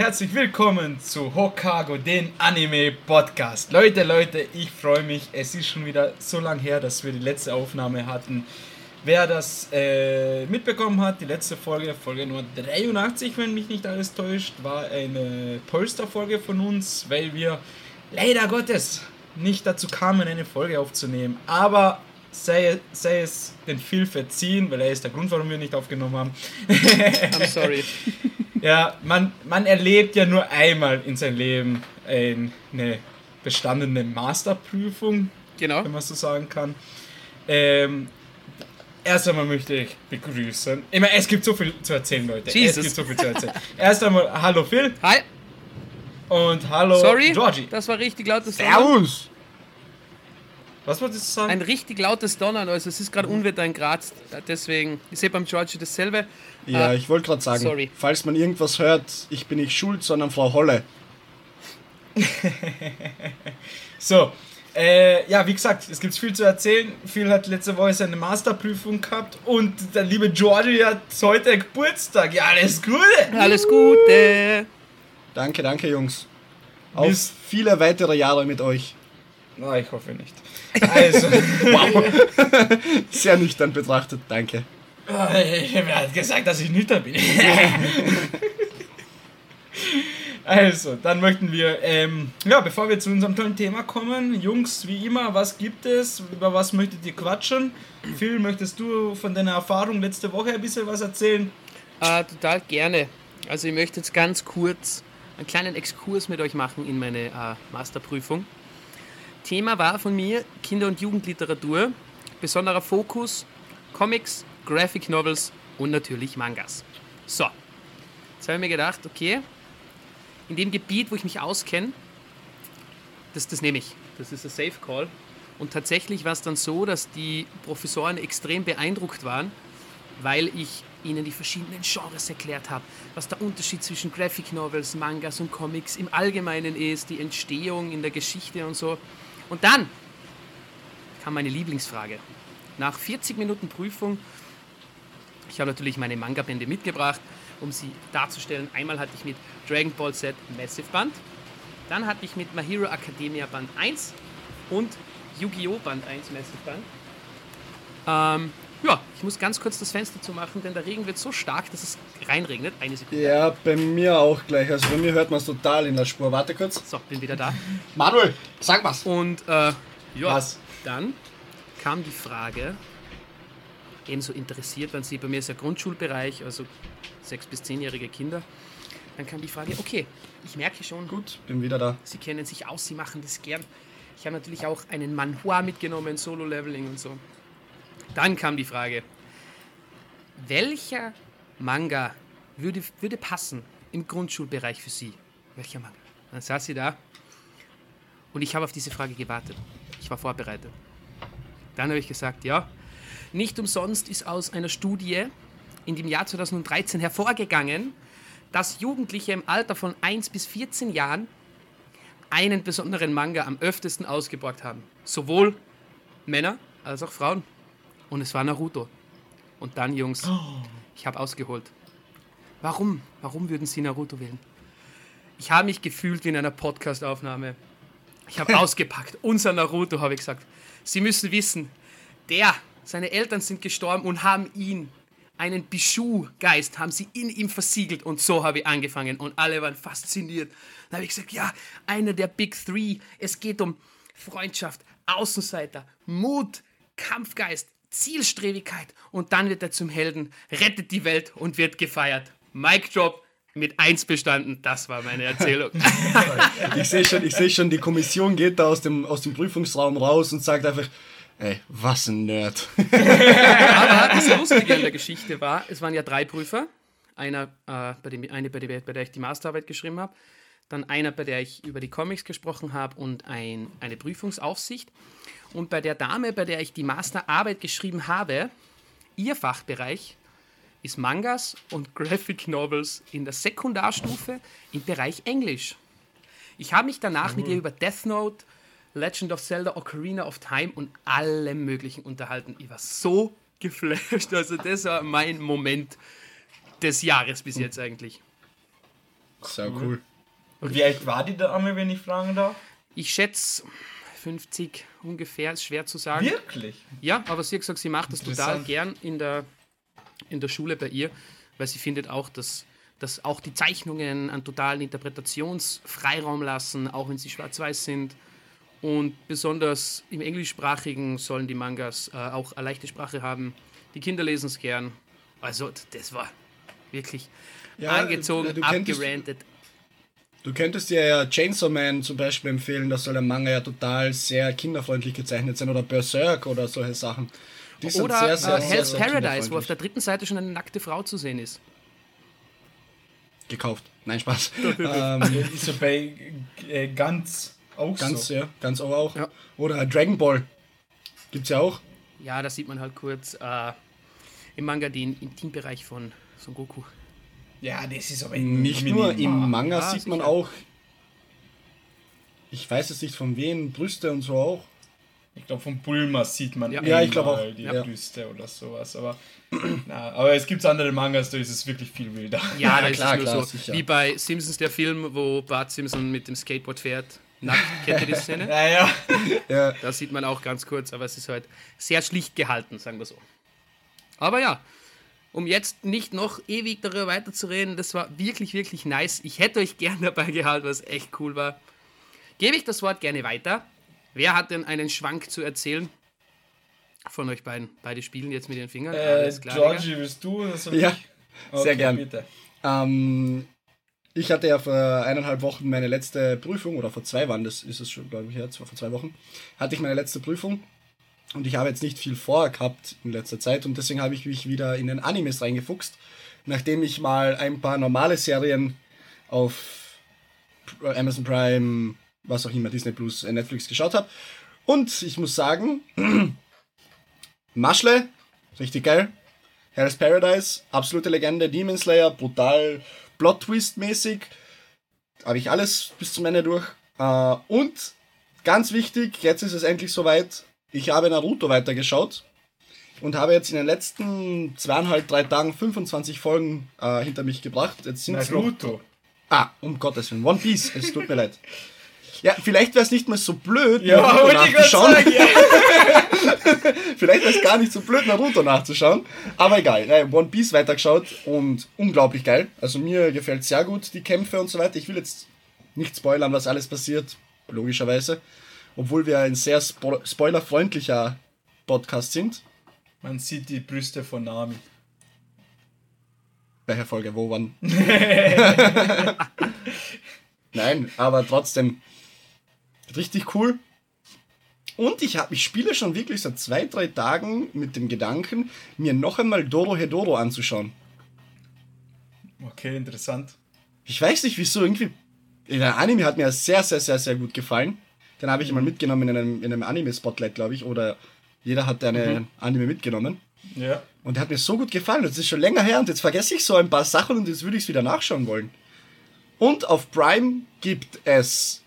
Herzlich willkommen zu Hokago, den Anime-Podcast. Leute, Leute, ich freue mich. Es ist schon wieder so lange her, dass wir die letzte Aufnahme hatten. Wer das äh, mitbekommen hat, die letzte Folge, Folge Nummer 83, wenn mich nicht alles täuscht, war eine Polster-Folge von uns, weil wir leider Gottes nicht dazu kamen, eine Folge aufzunehmen. Aber sei, sei es den Phil verziehen, weil er ist der Grund, warum wir nicht aufgenommen haben. I'm sorry. ja, man, man erlebt ja nur einmal in seinem Leben eine bestandene Masterprüfung, genau. wenn man so sagen kann. Ähm, Erst einmal möchte ich begrüßen. Ich meine, es gibt so viel zu erzählen, Leute. Jesus. Es gibt so viel zu erzählen. Erst einmal, hallo Phil. Hi. Und hallo Sorry, Georgie. das war richtig lautes Donnern. Servus! Was wolltest du sagen? Ein richtig lautes Donnern, also es ist gerade Unwetter in Graz, deswegen, ich sehe beim Georgie dasselbe. Ja, Ah, ich wollte gerade sagen, sorry. falls man irgendwas hört, ich bin nicht schuld, sondern Frau Holle. So, äh, ja, wie gesagt, es gibt viel zu erzählen. Phil hat letzte Woche seine Masterprüfung gehabt und der liebe Georgie hat heute Geburtstag. Ja, alles Gute! Alles Gute. Danke, danke, Jungs. Auf Bis- viele weitere Jahre mit euch. Na, ich hoffe nicht. Also, Sehr nüchtern betrachtet, danke. wer hat gesagt, dass ich nüchtern bin? Also, dann möchten wir, ähm, ja, bevor wir zu unserem tollen Thema kommen, Jungs, wie immer, was gibt es? Über was möchtet ihr quatschen? Phil, möchtest du von deiner Erfahrung letzte Woche ein bisschen was erzählen? Äh, total gerne. Also ich möchte jetzt ganz kurz einen kleinen Exkurs mit euch machen in meine äh, Masterprüfung. Thema war von mir Kinder- und Jugendliteratur, besonderer Fokus Comics, Graphic Novels und natürlich Mangas. So, jetzt habe ich mir gedacht, okay, in dem Gebiet, wo ich mich auskenne, das, das nehme ich. Das ist ein Safe Call. Und tatsächlich war es dann so, dass die Professoren extrem beeindruckt waren, weil ich ihnen die verschiedenen Genres erklärt habe, was der Unterschied zwischen Graphic Novels, Mangas und Comics im Allgemeinen ist, die Entstehung in der Geschichte und so. Und dann kam meine Lieblingsfrage. Nach 40 Minuten Prüfung, ich habe natürlich meine Manga-Bände mitgebracht, um sie darzustellen. Einmal hatte ich mit Dragon Ball Z Massive Band, dann hatte ich mit My Hero Academia Band 1 und Yu-Gi-Oh! Band 1 Massive Band. Ähm, ja, ich muss ganz kurz das Fenster zumachen, denn der Regen wird so stark, dass es reinregnet. Eine Sekunde. Ja, bei mir auch gleich. Also bei mir hört man es total in der Spur. Warte kurz. So, bin wieder da. Manuel, sag was. Und äh, ja, Was? dann kam die Frage, ebenso interessiert waren sie, bei mir ist ja Grundschulbereich, also sechs- bis zehnjährige Kinder. Dann kam die Frage, okay, ich merke schon, Gut, bin wieder da. Sie kennen sich aus, Sie machen das gern. Ich habe natürlich auch einen Manhua mitgenommen, Solo-Leveling und so. Dann kam die Frage, welcher Manga würde, würde passen im Grundschulbereich für Sie? Welcher Manga? Dann saß sie da und ich habe auf diese Frage gewartet. Ich war vorbereitet. Dann habe ich gesagt, ja, nicht umsonst ist aus einer Studie in dem Jahr 2013 hervorgegangen, dass Jugendliche im Alter von 1 bis 14 Jahren einen besonderen Manga am öftesten ausgeborgt haben. Sowohl Männer als auch Frauen. Und es war Naruto. Und dann, Jungs, ich habe ausgeholt. Warum? Warum würden Sie Naruto wählen? Ich habe mich gefühlt wie in einer Podcast-Aufnahme. Ich habe ausgepackt. Unser Naruto, habe ich gesagt. Sie müssen wissen, der, seine Eltern sind gestorben und haben ihn, einen Bishu-Geist, haben sie in ihm versiegelt. Und so habe ich angefangen. Und alle waren fasziniert. Dann habe ich gesagt, ja, einer der Big Three. Es geht um Freundschaft, Außenseiter, Mut, Kampfgeist, Zielstrebigkeit. Und dann wird er zum Helden, rettet die Welt und wird gefeiert. Mic Drop mit eins bestanden. Das war meine Erzählung. Ich sehe schon, ich seh schon, die Kommission geht da aus dem, aus dem Prüfungsraum raus und sagt einfach, ey, was ein Nerd. Aber das Lustige an der Geschichte war, es waren ja drei Prüfer. Einer, äh, bei dem, eine, bei der, bei der ich die Masterarbeit geschrieben habe. Dann einer, bei der ich über die Comics gesprochen habe und ein, eine Prüfungsaufsicht. Und bei der Dame, bei der ich die Masterarbeit geschrieben habe, ihr Fachbereich ist Mangas und Graphic Novels in der Sekundarstufe im Bereich Englisch. Ich habe mich danach mit ihr über Death Note, Legend of Zelda, Ocarina of Time und allem Möglichen unterhalten. Ich war so geflasht. Also, das war mein Moment des Jahres bis jetzt eigentlich. Sehr cool. Und wie alt war die Dame, wenn ich fragen darf? Ich schätze 50 ungefähr, ist schwer zu sagen. Wirklich? Ja, aber sie hat gesagt, sie macht das total gern in der, in der Schule bei ihr, weil sie findet auch, dass, dass auch die Zeichnungen einen totalen Interpretationsfreiraum lassen, auch wenn sie schwarz-weiß sind. Und besonders im Englischsprachigen sollen die Mangas äh, auch eine leichte Sprache haben. Die Kinder lesen es gern. Also, das war wirklich Ja, angezogen, abgerantet. Du könntest dir ja Chainsaw Man zum Beispiel empfehlen, da soll der Manga ja total sehr kinderfreundlich gezeichnet sein oder Berserk oder solche Sachen. Die sind Oder sehr, sehr, äh, sehr, Hell's sehr Paradise, wo auf der dritten Seite schon eine nackte Frau zu sehen ist. Gekauft. Nein, Spaß. ähm, Ja, Ist so bei äh, ganz auch ganz, so. ja, ganz auch. auch. Ja. Oder Dragon Ball. Gibt's ja auch. Ja, da sieht man halt kurz äh, im Manga den Intimbereich von Son Goku. Ja, das ist aber Nicht minimal. nur im Manga Ja, sieht man auch, ich weiß jetzt nicht von wem, Brüste und so auch. Ich glaube, von Bulma sieht man Ja. Ja, ich glaub einmal auch. die Ja. Brüste oder sowas. Aber, na, aber es gibt andere Mangas, da ist es wirklich viel wilder. Ja, Ja, da ist klar, es nur klar, so. sicher. Wie bei Simpsons, der Film, wo Bart Simpson mit dem Skateboard fährt. Nackt, kennt ihr die Szene? Ja, ja. Ja, Da sieht man auch ganz kurz, aber es ist halt sehr schlicht gehalten, sagen wir so. Aber ja, um jetzt nicht noch ewig darüber weiterzureden, das war wirklich, wirklich nice. Ich hätte euch gern dabei gehalten, was echt cool war. Gebe ich das Wort gerne weiter. Wer hat denn einen Schwank zu erzählen? Von euch beiden. Beide spielen jetzt mit den Fingern. Äh, Alles klar. Digga. Georgie, willst du? oder soll Ja, ich? sehr gern. Bitte. Ähm, ich hatte ja vor eineinhalb Wochen meine letzte Prüfung, oder vor zwei waren das, ist es schon, glaube ich, jetzt, vor zwei Wochen, hatte ich meine letzte Prüfung. Und ich habe jetzt nicht viel vorgehabt in letzter Zeit und deswegen habe ich mich wieder in den Animes reingefuchst, nachdem ich mal ein paar normale Serien auf Amazon Prime, was auch immer, Disney Plus, äh, Netflix geschaut habe. Und ich muss sagen, Maschle, richtig geil. Hell's Paradise, absolute Legende, Demon Slayer, brutal, Plot-Twist-mäßig. Habe ich alles bis zum Ende durch. Äh, und ganz wichtig, jetzt ist es endlich soweit. Ich habe Naruto weitergeschaut und habe jetzt in den letzten zweieinhalb, drei Tagen 25 Folgen äh, hinter mich gebracht. Jetzt sind. Naruto. Ah, um Gottes Willen. One Piece, es tut mir leid. Ja, vielleicht wäre es nicht mehr so blöd, Ja, Naruto nachzuschauen. sagen, ja. Vielleicht wäre es gar nicht so blöd, Naruto nachzuschauen. Aber egal. Nein, One Piece weitergeschaut und unglaublich geil. Also mir gefällt sehr gut die Kämpfe und so weiter. Ich will jetzt nicht spoilern, was alles passiert, logischerweise. Obwohl wir ein sehr spo spoilerfreundlicher Podcast sind. Man sieht die Brüste von Nami. Welche Folge, wo, wann? Nein, aber trotzdem richtig cool. Und ich, hab, ich spiele schon wirklich seit zwei, drei Tagen mit dem Gedanken, mir noch einmal Doro Hedoro anzuschauen. Okay, interessant. Ich weiß nicht wieso, irgendwie. Der Anime hat mir sehr, sehr, sehr, sehr gut gefallen. Den habe ich mal mitgenommen in einem, in einem Anime-Spotlight, glaube ich. Oder jeder hat eine Anime mitgenommen. Ja. Und der hat mir so gut gefallen. Das ist schon länger her und jetzt vergesse ich so ein paar Sachen und jetzt würde ich es wieder nachschauen wollen. Und auf Prime gibt es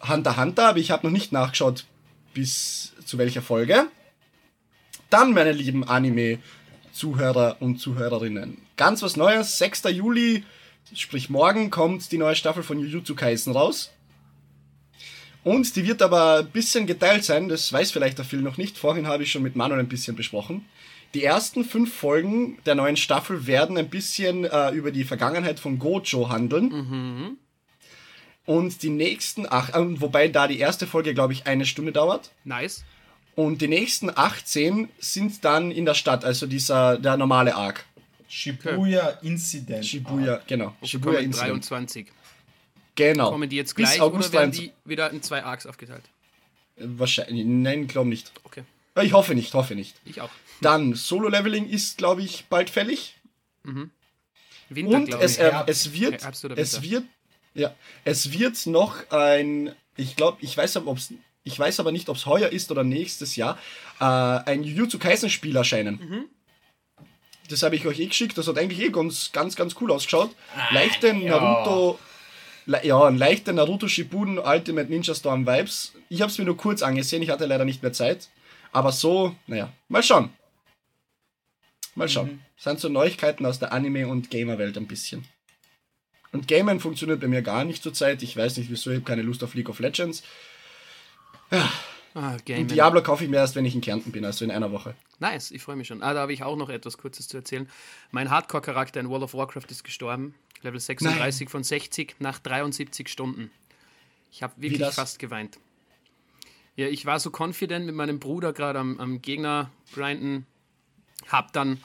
Hunter Hunter, aber ich habe noch nicht nachgeschaut, bis zu welcher Folge. Dann, meine lieben Anime-Zuhörer und Zuhörerinnen, ganz was Neues. 6. Juli, sprich morgen, kommt die neue Staffel von Jujutsu Kaisen raus. Und die wird aber ein bisschen geteilt sein, das weiß vielleicht der Phil noch nicht. Vorhin habe ich schon mit Manuel ein bisschen besprochen. Die ersten fünf Folgen der neuen Staffel werden ein bisschen äh, über die Vergangenheit von Gojo handeln. Und die nächsten acht, äh, wobei da die erste Folge, glaube ich, eine Stunde dauert. Nice. Und die nächsten 18 sind dann in der Stadt, also dieser, der normale Arc. Shibuya Incident. Shibuya, genau. Shibuya Shibuya Incident. 23. Genau. Kommen die jetzt Bis gleich August oder werden 23. die wieder in zwei Arcs aufgeteilt? Wahrscheinlich, nein, glaube nicht. Okay, Äh, Ich hoffe nicht, hoffe nicht. ich auch. Dann, Solo-Leveling ist, glaube ich, bald fällig. Winter, Und es, äh, es wird, oder es wird, ja, es wird noch ein, ich glaube, ich weiß aber, ob's, ich weiß aber nicht, ob es heuer ist oder nächstes Jahr, äh, ein Jujutsu Kaisen Spiel erscheinen. Mhm. Das habe ich euch eh geschickt. Das hat eigentlich eh ganz, ganz, ganz cool ausgeschaut. Leichte ja. Naruto, ja, ein leichter Naruto Shippuden Ultimate Ninja Storm Vibes. Ich habe es mir nur kurz angesehen. Ich hatte leider nicht mehr Zeit. Aber so, naja, mal schauen. Mal schauen. Mhm. Das sind so Neuigkeiten aus der Anime- und Gamer-Welt ein bisschen. Und Gamen funktioniert bei mir gar nicht zurzeit. Ich weiß nicht wieso, ich habe keine Lust auf League of Legends. Ah, Game. Und Diablo kaufe ich mir erst, wenn ich in Kärnten bin, also in einer Woche. Nice, ich freue mich schon. Ah, da habe ich auch noch etwas Kurzes zu erzählen. Mein Hardcore-Charakter in World of Warcraft ist gestorben. Level 36 von 60 nach 73 Stunden. Ich habe wirklich fast geweint. Ja, ich war so confident mit meinem Bruder gerade am, am Gegner grinden. Hab dann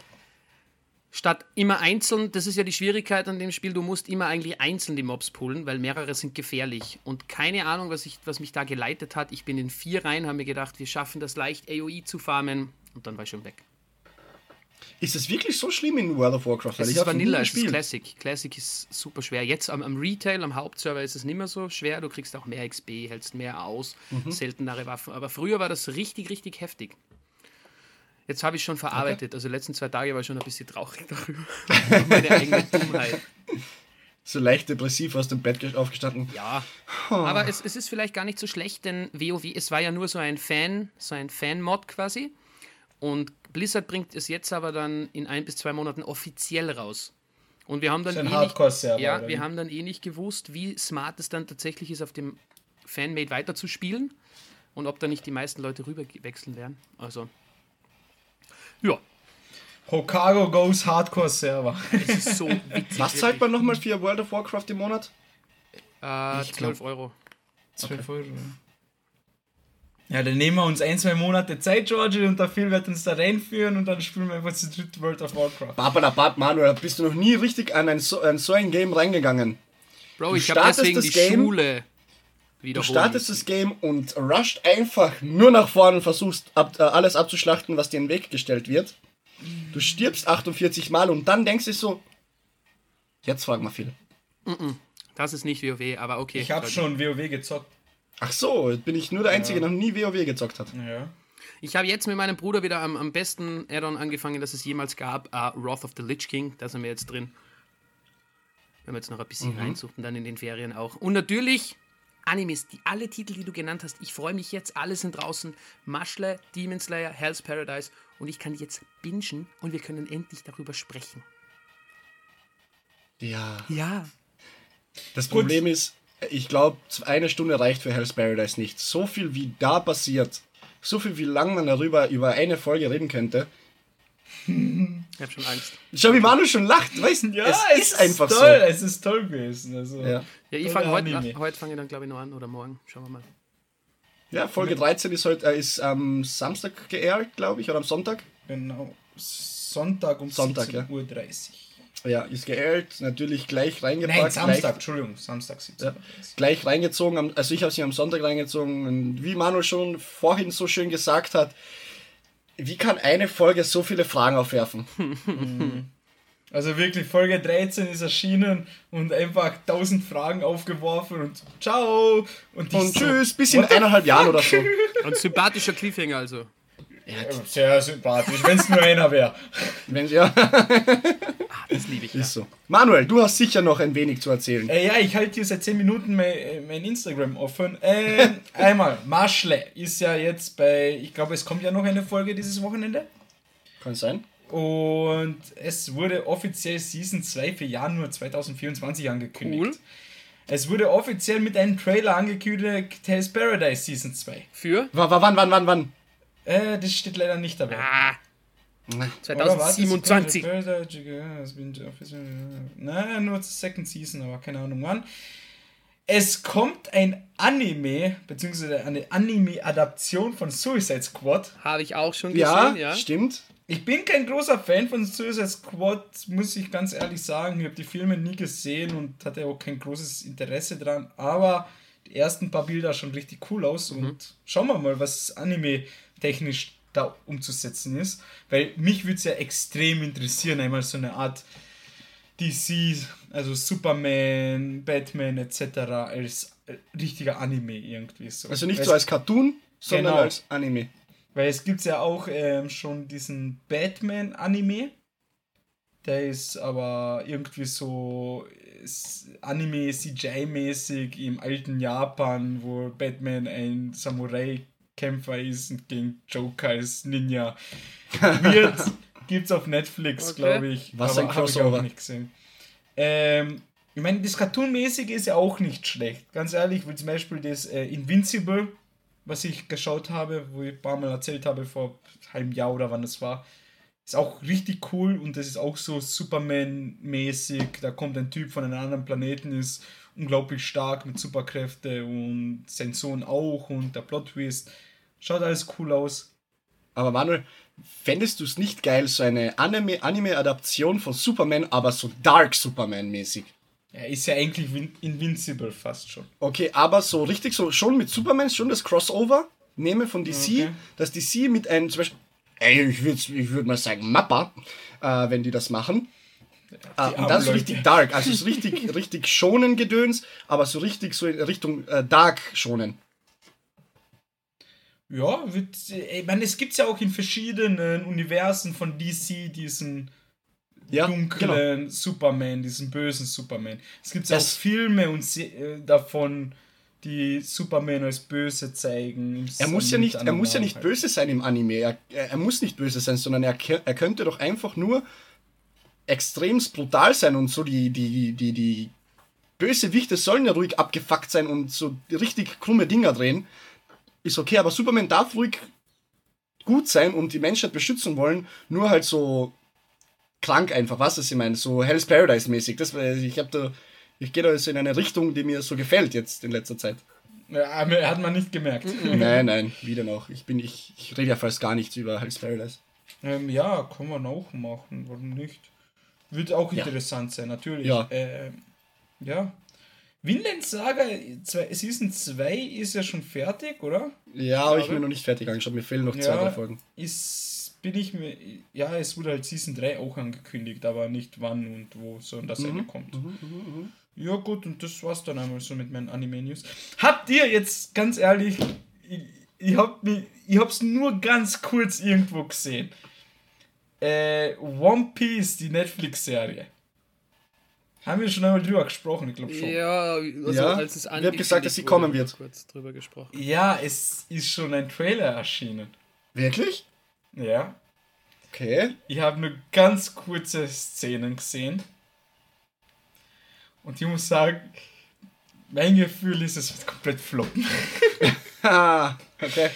statt immer einzeln, das ist ja die Schwierigkeit an dem Spiel, du musst immer eigentlich einzeln die Mobs pullen, weil mehrere sind gefährlich. Und keine Ahnung, was, ich, was mich da geleitet hat. Ich bin in vier Reihen, habe mir gedacht, wir schaffen das leicht, AOE zu farmen. Und dann war ich schon weg. Ist es wirklich so schlimm in World of Warcraft? Es ich ist Vanilla, es ist. Classic. Classic ist super schwer. Jetzt am, am Retail, am Hauptserver ist es nicht mehr so schwer. Du kriegst auch mehr XP, hältst mehr aus, Mhm. seltenere Waffen. Aber früher war das richtig, richtig heftig. Jetzt habe ich schon verarbeitet. Also die letzten zwei Tage war ich schon ein bisschen traurig darüber. Meine eigene Dummheit. So leicht depressiv aus dem Bett ge- aufgestanden. Ja. Aber es, es ist vielleicht gar nicht so schlecht, denn WoW, es war ja nur so ein Fan, so ein Fan-Mod quasi. Und Blizzard bringt es jetzt aber dann in ein bis zwei Monaten offiziell raus. Und wir haben dann Das eh nicht- Ja, wir haben dann eh nicht gewusst, wie smart es dann tatsächlich ist, auf dem Fanmade weiterzuspielen und ob da nicht die meisten Leute rüber wechseln werden. Also, ja, Hokago Goes Hardcore Server. es ist so witzig. Was zahlt man nochmal für World of Warcraft im Monat? Äh, Ich 12 Euro. 12 Euro. Ja, dann nehmen wir uns ein, zwei Monate Zeit, Georgie, und der Phil wird uns da reinführen und dann spielen wir einfach zu dritt World of Warcraft. Babadabab, Manuel, bist du noch nie richtig an ein so, an so ein Game reingegangen? Bro, Du ich habe startest deswegen das die Game, Schule Du wiederholt. startest das Game und rusht einfach nur nach vorne und versuchst ab, äh, alles abzuschlachten, was dir in den Weg gestellt wird. Du stirbst 48 Mal und dann denkst du so, jetzt frag mal viel. Das ist nicht WoW, aber okay. Ich habe Leute. schon WoW gezockt. Ach so, jetzt bin ich nur der Einzige, der noch nie WoW gezockt hat. Ja. Ich habe jetzt mit meinem Bruder wieder am, am besten Add-on angefangen, das es jemals gab. Uh, Wrath of the Lich King, da sind wir jetzt drin. Wenn wir jetzt noch ein bisschen Mhm. reinsuchten, dann in den Ferien auch. Und natürlich Animes, die alle Titel, die du genannt hast. Ich freue mich jetzt, alle sind draußen. Maschle, Demon Slayer, Hell's Paradise. Und ich kann die jetzt bingen und wir können endlich darüber sprechen. Ja. Ja. Das Problem ist, ich glaube, eine Stunde reicht für Hell's Paradise nicht. So viel wie da passiert, so viel wie lang man darüber über eine Folge reden könnte. Ich habe schon Angst. Schau, wie Manu schon lacht, weißt du? Ja, es, ist einfach toll. Es ist toll gewesen. Also. so. Ja. Ja, ich fange heute, Anime. heute fange ich dann, glaube ich, noch an oder morgen. Schauen wir mal. ja, Folge 13 ist heute äh, ist am Samstag geehrt, glaube ich, oder am Sonntag. Genau. Sonntag um Sonntag, 17.30 Uhr. Ja, ist geehrt, natürlich gleich reingepackt. Nein, Samstag, Gleich, Entschuldigung, Samstag 17.30 Ja. Gleich reingezogen. Also ich habe sie am Sonntag reingezogen. Und wie Manu schon vorhin so schön gesagt hat, wie kann eine Folge so viele Fragen aufwerfen? Also wirklich, Folge 13 ist erschienen und einfach tausend Fragen aufgeworfen und ciao. Und, Und so, tschüss, bis in eineinhalb Jahren oder so. Ein sympathischer Cliffhanger also. Sehr sympathisch, wenn es nur einer wäre. Wenn, ja, Das liebe ich. Ja. ist so. Manuel, du hast sicher noch ein wenig zu erzählen. Äh, ja, ich halte hier seit 10 Minuten mein, äh, mein Instagram offen. Ähm, einmal, Marschle ist ja jetzt bei, ich glaube, es kommt ja noch eine Folge dieses Wochenende. Kann sein. Und es wurde offiziell Season 2 für Januar 2024 angekündigt. Cool. Es wurde offiziell mit einem Trailer angekündigt, Tales Paradise Season 2. Für? W wann, wann, wann, wann? Äh, das steht leider nicht dabei. Ah, 2027. Nein, nur zur Second Season, aber keine Ahnung wann. Es kommt ein Anime, beziehungsweise eine Anime-Adaption von Suicide Squad. Habe ich auch schon Ja, gesehen, ja. stimmt. Ich bin kein großer Fan von Suicide Squad, muss ich ganz ehrlich sagen. Ich habe die Filme nie gesehen und hatte auch kein großes Interesse dran. Aber die ersten paar Bilder schon richtig cool aus und schauen wir mal, was Anime-technisch da umzusetzen ist. Weil mich würde es ja extrem interessieren, einmal so eine Art DC, also Superman, Batman etc. als äh, richtiger Anime irgendwie so. Also nicht Weil so als Cartoon, sondern Genau. als Anime. weil es gibt ja auch ähm, schon diesen Batman-Anime. Der ist aber irgendwie so ist Anime CGI-mäßig im alten Japan, wo Batman ein Samurai-Kämpfer ist und gegen Joker als Ninja. Wird gibt's auf Netflix, Okay. glaube ich. Was aber ein hab ich Crossover. auch nicht gesehen. Ähm, Ich meine, das Cartoon-mäßige ist ja auch nicht schlecht. Ganz ehrlich, wie zum Beispiel das äh, Invincible, was ich geschaut habe, wo ich ein paar Mal erzählt habe, vor einem Jahr oder wann das war. Ist auch richtig cool und das ist auch so Superman-mäßig. Da kommt ein Typ von einem anderen Planeten, ist unglaublich stark mit Superkräfte und sein Sohn auch und der Plot-Twist. Schaut alles cool aus. Aber Manuel, fändest du es nicht geil, so eine Anime- Anime-Adaption von Superman, aber so Dark Superman-mäßig? Er ist ja eigentlich Invincible fast schon. Okay, aber so richtig so schon mit Superman, schon das Crossover nehme von DC, Okay. dass DC mit einem zum Beispiel, ey, ich würde ich würd mal sagen Mappa, äh, wenn die das machen. Äh, und dann so richtig dark, also so richtig, richtig schonen Gedöns, aber so richtig so in Richtung äh, dark schonen. Ja, wird, ich meine, es gibt ja auch in verschiedenen Universen von DC diesen Ja, genau. dunklen Superman, diesen bösen Superman. Es gibt ja auch Filme und äh, davon, die Superman als böse zeigen. Er muss ja nicht, er muss ja nicht halt. böse sein im Anime. Er, er muss nicht böse sein, sondern er, er könnte doch einfach nur extremst brutal sein und so die, die, die, die Bösewichte sollen ja ruhig abgefuckt sein und so richtig krumme Dinger drehen. Ist okay, aber Superman darf ruhig gut sein und die Menschheit beschützen wollen, nur halt so krank einfach, was das ich meine, so Hell's Paradise mäßig. Das, war- ich habe da, ich gehe da jetzt in eine Richtung, die mir so gefällt jetzt in letzter Zeit. Ja, hat man nicht gemerkt. Nein, nein, wieder noch. Ich bin, ich, ich rede ja fast gar nichts über Hell's Paradise. Ähm, ja, kann man auch machen, warum nicht? Wird auch Ja. interessant sein, natürlich. Ja. Ähm, ja. Vinland Saga zwei- Season 2 ist ja schon fertig, oder? Ja, habe ich mir noch nicht fertig angeschaut. Mir fehlen noch zwei, drei Folgen. Ist, bin ich mir. Ja, es wurde halt Season 3 auch angekündigt, aber nicht wann und wo so das Mhm. Ende kommt. Ja, gut, und das war's dann einmal so mit meinen Anime-News. Habt ihr jetzt, ganz ehrlich, ich, ich, hab mich, ich hab's nur ganz kurz irgendwo gesehen. Äh, One Piece, die Netflix-Serie. Haben wir schon einmal drüber gesprochen, ich glaube schon. Ja, also Ja, als es wir haben gesagt, dass sie kommen wird. Kurz drüber gesprochen. Ja, es ist schon ein Trailer erschienen. Wirklich? Ja. Okay. Ich habe nur ganz kurze Szenen gesehen. Und ich muss sagen, mein Gefühl ist, es wird komplett floppen. Ha, okay.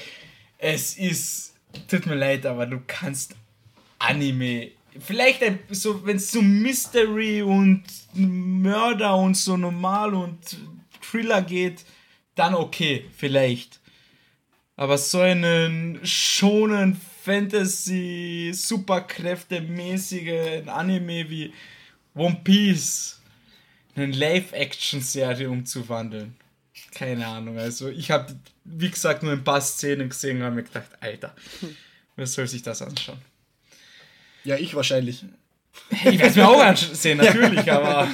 Es ist, tut mir leid, aber du kannst Anime, vielleicht ein, so, wenn es so Mystery und Mörder und so normal und Thriller geht, dann okay, vielleicht. Aber so einen schonen Fantasy, Superkräfte mäßigen Anime wie One Piece in eine Live-Action-Serie umzuwandeln. Keine Ahnung. Also ich habe, wie gesagt, nur ein paar Szenen gesehen und habe mir gedacht, Alter, wer soll sich das anschauen? Ja, ich wahrscheinlich. Hey, ich werde es mir auch ansehen, natürlich, aber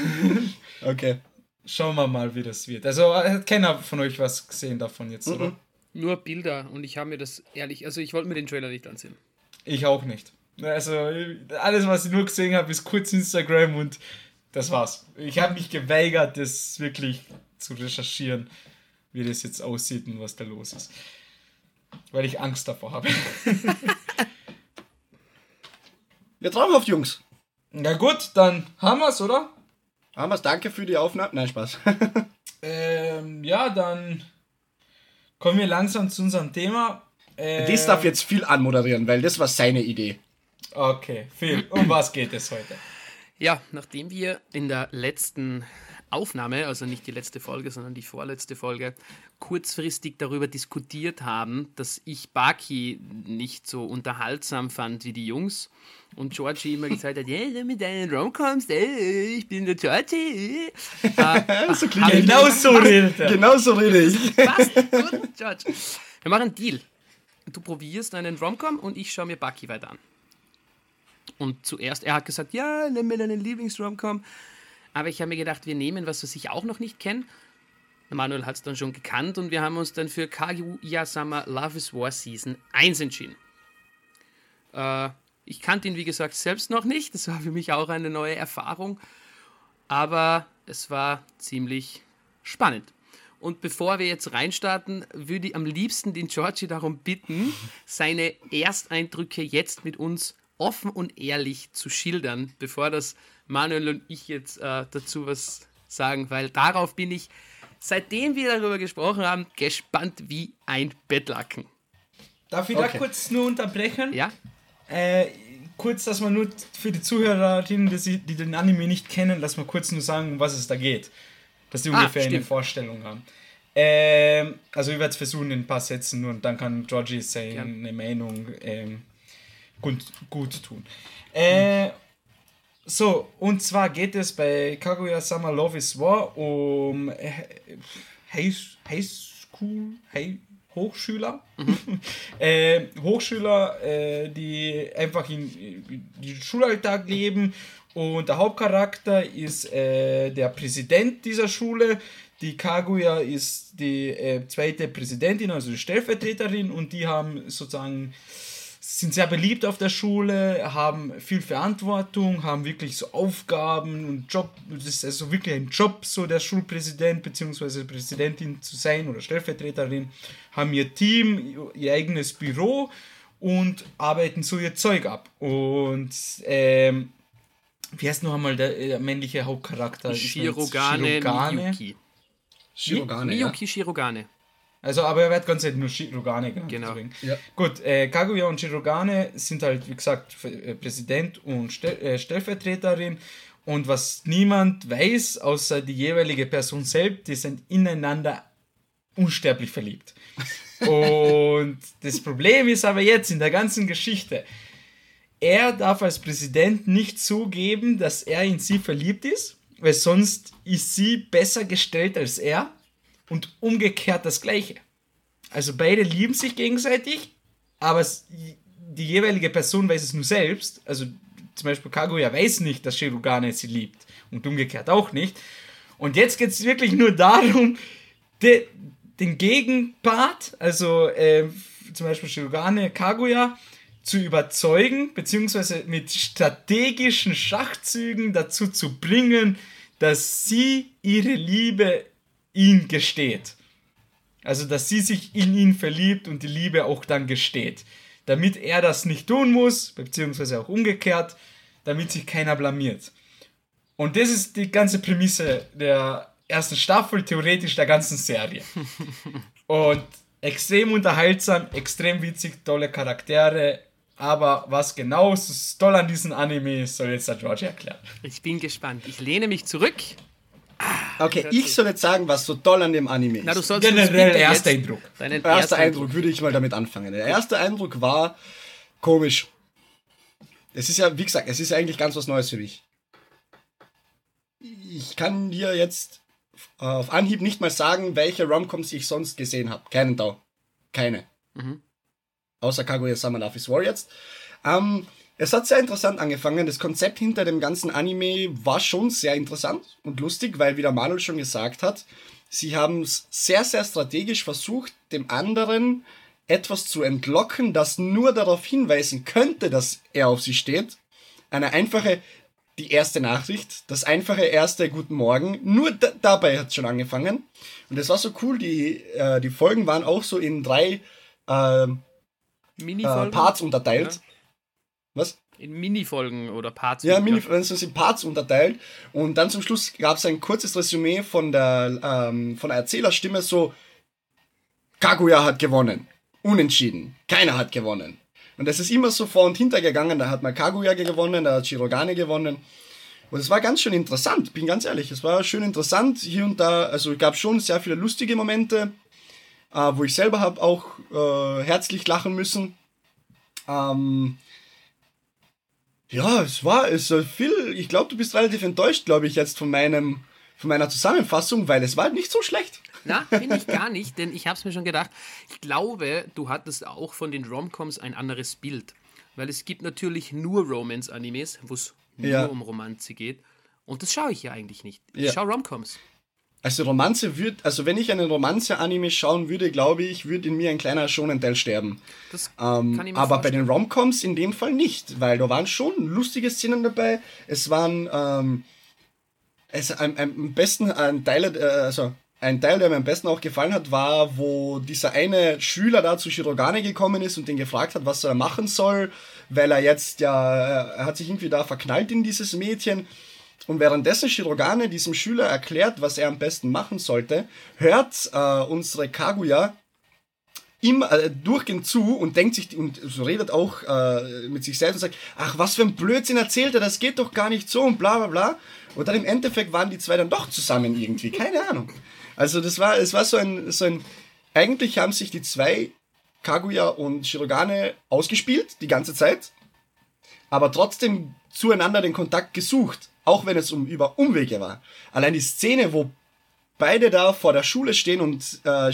Okay. schauen wir mal, wie das wird. Also hat keiner von euch was gesehen davon jetzt, oder? Nur Bilder und ich habe mir das ehrlich, also ich wollte mir den Trailer nicht ansehen. Ich auch nicht. Also alles, was ich nur gesehen habe, ist kurz Instagram und das war's. Ich habe mich geweigert, das wirklich zu recherchieren, wie das jetzt aussieht und was da los ist. Weil ich Angst davor habe. Ja, traumhaft, Jungs. Na gut, dann haben wir's, oder? Hamas, danke für die Aufnahme. Nein, Spaß. Ähm, ja, dann kommen wir langsam zu unserem Thema. Äh, Das darf jetzt viel anmoderieren, weil das war seine Idee. Okay, Phil, um was geht es heute? Ja, nachdem wir in der letzten Aufnahme, also nicht die letzte Folge, sondern die vorletzte Folge, kurzfristig darüber diskutiert haben, dass ich Baki nicht so unterhaltsam fand wie die Jungs und Georgie immer gesagt hat, yeah, mit deinen Romcoms, ey, ich bin der Georgie. Äh, so Genau so redet er. Genau so rede ich. Passt, gut, George. Wir machen einen Deal. Du probierst einen Romcom und ich schaue mir Bucky weiter an. Und zuerst, er hat gesagt, ja, nimm mir deinen Lieblings-Romcom. Aber ich habe mir gedacht, wir nehmen was, was ich auch noch nicht kenne. Manuel hat es dann schon gekannt und wir haben uns dann für Kaguya-sama Love is War Season 1 entschieden. Äh, ich kannte ihn, wie gesagt, selbst noch nicht. Das war für mich auch eine neue Erfahrung. Aber es war ziemlich spannend. Und bevor wir jetzt reinstarten, würde ich am liebsten den Georgie darum bitten, seine Ersteindrücke jetzt mit uns offen und ehrlich zu schildern, bevor das Manuel und ich jetzt äh, dazu was sagen, weil darauf bin ich, seitdem wir darüber gesprochen haben, gespannt wie ein Bettlaken. Darf ich Okay. da kurz nur unterbrechen? Ja? Äh, kurz, dass man nur für die Zuhörerinnen, die, den Anime nicht kennen, dass wir kurz nur sagen, um was es da geht. Dass die Ah, ungefähr eine stimmt. Vorstellung haben. Ähm, also ich werde es versuchen in ein paar Sätzen nur und dann kann Georgie seine Gern. Meinung ähm, gut, gut tun. Äh, so, und zwar geht es bei Kaguya Sama Love is War um äh, High, High Hochschüler. äh, Hochschüler, äh, die einfach in, in den Schulalltag leben. Und der Hauptcharakter ist äh, der Präsident dieser Schule. Die Kaguya ist die äh, zweite Präsidentin, also die Stellvertreterin. Und die haben sozusagen sind sehr beliebt auf der Schule, haben viel Verantwortung, haben wirklich so Aufgaben und Job. Das ist also wirklich ein Job, so der Schulpräsident bzw. Präsidentin zu sein oder Stellvertreterin, haben ihr Team, ihr eigenes Büro und arbeiten so ihr Zeug ab. Und ähm, wie heißt noch einmal der, der männliche Hauptcharakter? Shirogane, Shirogane. Miyuki. Shirogane, ja. Miyuki Shirogane. Also, aber er wird ganz Zeit nur Shirogane genannt. Genau. Deswegen. Ja. Gut, äh, Kaguya und Shirogane sind halt, wie gesagt, F- äh, Präsident und Stell äh, Stellvertreterin. Und was niemand weiß, außer die jeweilige Person selbst, die sind ineinander unsterblich verliebt. und das Problem ist aber jetzt in der ganzen Geschichte, er darf als Präsident nicht zugeben, dass er in sie verliebt ist, weil sonst ist sie besser gestellt als er und umgekehrt das Gleiche. Also beide lieben sich gegenseitig, aber die jeweilige Person weiß es nur selbst. Also zum Beispiel Kaguya weiß nicht, dass Shirogane sie liebt und umgekehrt auch nicht. Und jetzt geht es wirklich nur darum, de, den Gegenpart, also äh, zum Beispiel Shirogane Kaguya, zu überzeugen, beziehungsweise mit strategischen Schachzügen dazu zu bringen, dass sie ihre Liebe ihn gesteht. Also, dass sie sich in ihn verliebt und die Liebe auch dann gesteht. Damit er das nicht tun muss, beziehungsweise auch umgekehrt, damit sich keiner blamiert. Und das ist die ganze Prämisse der ersten Staffel, theoretisch der ganzen Serie. Und extrem unterhaltsam, extrem witzig, tolle Charaktere. Aber was genau so toll an diesem Anime ist, soll jetzt der George erklären. Ich bin gespannt. Ich lehne mich zurück. Okay, ich soll jetzt sagen, was so toll an dem Anime ist. Na, du sollst uns Generell bitte erster jetzt Eindruck. Deinen Erster ersten Eindruck würde ich mal damit anfangen. Der erste Eindruck war komisch. Es ist ja, wie gesagt, es ist ja eigentlich ganz was Neues für mich. Ich kann dir jetzt äh, auf Anhieb nicht mal sagen, welche Romcoms ich sonst gesehen habe. Keinen Tau. Keine. Mhm. Außer Kaguya Sama Love is War jetzt. Ähm, es hat sehr interessant angefangen. Das Konzept hinter dem ganzen Anime war schon sehr interessant und lustig, weil, wie der Manuel schon gesagt hat, sie haben es sehr, sehr strategisch versucht, dem anderen etwas zu entlocken, das nur darauf hinweisen könnte, dass er auf sie steht. Eine einfache, die erste Nachricht, das einfache erste Guten Morgen. Nur da, dabei hat es schon angefangen. Und es war so cool, die, äh, die Folgen waren auch so in drei äh, Minifolgen. Parts unterteilt. Ja. Was? In Minifolgen oder Parts. Ja, Mini also sind Parts unterteilt. Und dann zum Schluss gab es ein kurzes Resümee von der, ähm, von der Erzählerstimme so, Kaguya hat gewonnen. Unentschieden. Keiner hat gewonnen. Und es ist immer so vor und hinter gegangen. Da hat mal Kaguya gewonnen, da hat Shirogane gewonnen. Und es war ganz schön interessant, bin ganz ehrlich. Es war schön interessant hier und da. Also es gab schon sehr viele lustige Momente, äh, wo ich selber habe auch äh, herzlich lachen müssen. Ähm, ja, es war es war viel. Ich glaube, du bist relativ enttäuscht, glaube ich, jetzt von meinem von meiner Zusammenfassung, weil es war nicht so schlecht. Na, finde ich gar nicht, denn ich habe es mir schon gedacht. Ich glaube, du hattest auch von den Romcoms ein anderes Bild. Weil es gibt natürlich nur Romance-Animes, wo es nur Ja. um Romanze geht. Und das schaue ich ja eigentlich nicht. Ich Ja. schaue Romcoms. Also Romanze wird, also wenn ich einen Romanze-Anime schauen würde, glaube ich, würde in mir ein kleiner Schonenteil sterben. Ähm, aber bei vorstellen. den Romcoms in dem Fall nicht, weil da waren schon lustige Szenen dabei. Es waren ähm, es, am, am besten ein Teil, äh, also ein Teil, der mir am besten auch gefallen hat, war, wo dieser eine Schüler da zu Shirogane gekommen ist und den gefragt hat, was er machen soll, weil er jetzt ja, er hat sich irgendwie da verknallt in dieses Mädchen. Und währenddessen Shirogane diesem Schüler erklärt, was er am besten machen sollte, hört äh, unsere Kaguya ihm äh, durchgehend zu und denkt sich und redet auch äh, mit sich selbst und sagt, ach, was für ein Blödsinn erzählt er, das geht doch gar nicht so und bla bla bla. Und dann im Endeffekt waren die zwei dann doch zusammen irgendwie, keine Ahnung. Also das war, es war so ein, so ein, eigentlich haben sich die zwei, Kaguya und Shirogane, ausgespielt, die ganze Zeit, aber trotzdem zueinander den Kontakt gesucht, auch wenn es um über Umwege war. Allein die Szene, wo beide da vor der Schule stehen und äh,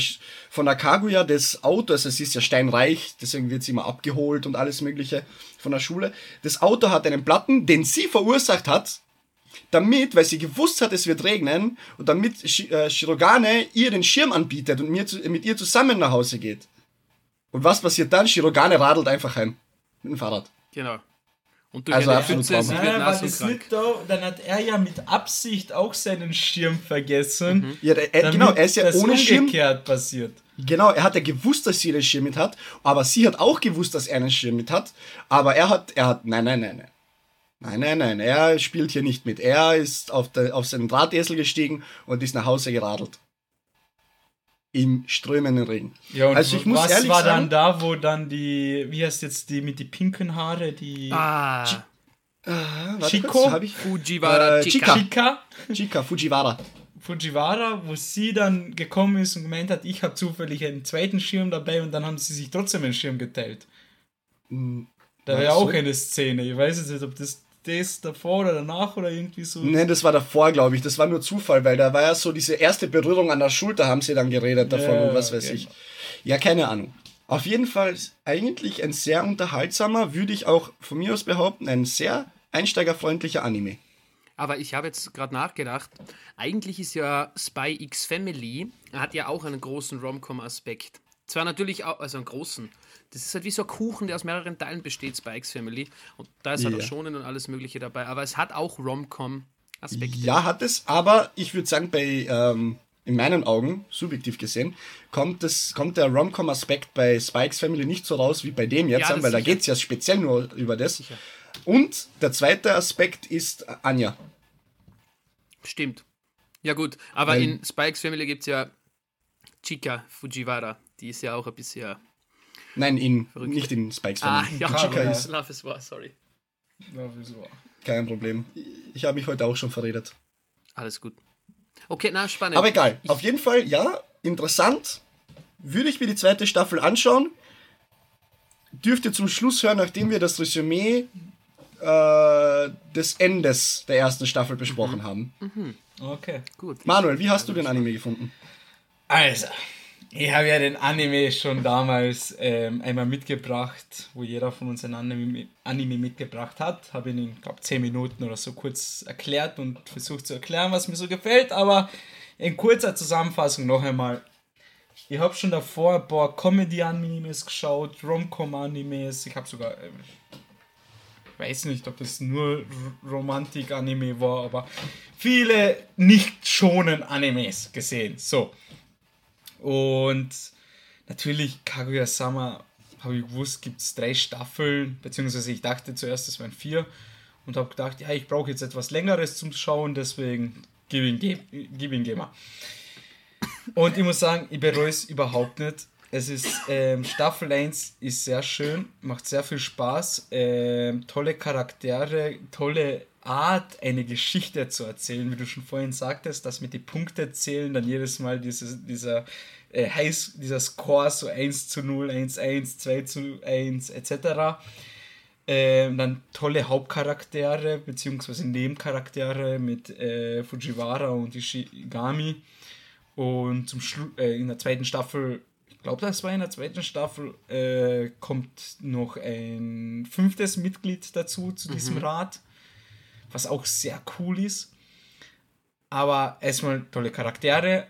von der Kaguya das Auto, also sie ist ja steinreich, deswegen wird sie immer abgeholt und alles mögliche von der Schule. Das Auto hat einen Platten, den sie verursacht hat, damit, weil sie gewusst hat, es wird regnen und damit Sh äh, Shirogane ihr den Schirm anbietet und mir zu, mit ihr zusammen nach Hause geht. Und was passiert dann? Shirogane radelt einfach heim mit dem Fahrrad. Genau. Und durch Also eine absolut Pfütze, sie wird nass und krank. nicht da, dann hat er ja mit Absicht auch seinen Schirm vergessen. Ja, der, er, damit genau, er ist ja das ohne Schirm. umgekehrt passiert. Genau, er hat ja gewusst, dass sie einen Schirm mit hat, aber sie hat auch gewusst, dass er einen Schirm mit hat, aber er hat, er hat, nein, nein, nein, nein. Nein, nein, nein, er spielt hier nicht mit. Er ist auf, der, auf seinen Drahtesel gestiegen und ist nach Hause geradelt. Im strömenden Regen. Ja, und Also ich muss was ehrlich war sagen- dann da, wo dann die, wie heißt jetzt die mit die pinken Haare, die Ah, Ah, warte Chico? kurz, hab ich? Fujiwara Äh, Chica. Chika Chika, Fujiwara. Fujiwara, wo sie dann gekommen ist und gemeint hat, ich habe zufällig einen zweiten Schirm dabei und dann haben sie sich trotzdem einen Schirm geteilt. Hm, Da ja auch so. eine Szene. Ich weiß jetzt nicht, ob das das davor oder danach oder irgendwie so. Nein, das war davor, glaube ich. Das war nur Zufall, weil da war ja so diese erste Berührung an der Schulter, haben sie dann geredet davon Ja, und was weiß genau. ich. Ja, keine Ahnung. Auf jeden Fall eigentlich ein sehr unterhaltsamer, würde ich auch von mir aus behaupten, ein sehr einsteigerfreundlicher Anime. Aber ich habe jetzt gerade nachgedacht, eigentlich ist ja Spy X Family, hat ja auch einen großen Rom-Com-Aspekt. Zwar natürlich auch, also einen großen. Das ist halt wie so ein Kuchen, der aus mehreren Teilen besteht, X Family. Und da ist halt Ja. auch Shonen und alles Mögliche dabei. Aber es hat auch Rom-Com-Aspekte. Ja, hat es, aber ich würde sagen, bei, ähm, in meinen Augen, subjektiv gesehen, kommt, das, kommt der Rom-Com-Aspekt bei Spikes Family nicht so raus wie bei dem jetzt, Ja, das weil da geht es ja speziell nur über das. Sicher. Und der zweite Aspekt ist Anja. Stimmt. Ja, gut. Aber Weil- in X Family gibt es ja Chica Fujiwara. Die ist ja auch ein bisschen. Nein, in, Verrückt. nicht in Spikes Ah, ja, Chica ja. ist Love is War, sorry. Ja, wieso? kein Problem. Ich habe mich heute auch schon verredet. Alles gut. Okay, na, spannend. Aber egal. Ich, Auf jeden Fall, ja, interessant. Würde ich mir die zweite Staffel anschauen. Dürft ihr zum Schluss hören, nachdem wir das Resümee äh, des Endes der ersten Staffel besprochen Mhm. haben. Okay. gut. Manuel, wie hast du den Anime gefunden? Also, ich habe ja den Anime schon damals ähm, einmal mitgebracht, wo jeder von uns ein Anime, Anime mitgebracht hat. Habe ihn in, glaube 10 Minuten oder so kurz erklärt und versucht zu erklären, was mir so gefällt. Aber in kurzer Zusammenfassung noch einmal. Ich habe schon davor ein paar Comedy-Animes geschaut, Rom-Com-Animes. Ich habe sogar, ähm, ich weiß nicht, ob das nur Romantik-Anime war, aber viele nicht schonen Animes gesehen. So. Und natürlich Kaguya-sama, habe ich gewusst, gibt es drei Staffeln, beziehungsweise ich dachte zuerst, es wären vier und habe gedacht, ja, ich brauche jetzt etwas längeres zum Schauen, deswegen gib geh mal. Und ich muss sagen, ich bereue es überhaupt nicht. Es ist, ähm, Staffel 1 ist sehr schön, macht sehr viel Spaß, ähm, tolle Charaktere, tolle Art, eine Geschichte zu erzählen, wie du schon vorhin sagtest, dass mit die Punkte zählen, dann jedes Mal dieses, dieser, äh, heiß, dieser Score so 1 zu 0, 1, 1, 2 zu 1, etc. Ähm, dann tolle Hauptcharaktere, beziehungsweise Nebencharaktere mit äh, Fujiwara und Ishigami. Und zum Schlu äh, in der zweiten Staffel, ich glaube, das war in der zweiten Staffel, äh, kommt noch ein fünftes Mitglied dazu, zu diesem Rat, was auch sehr cool ist. Aber erstmal tolle Charaktere,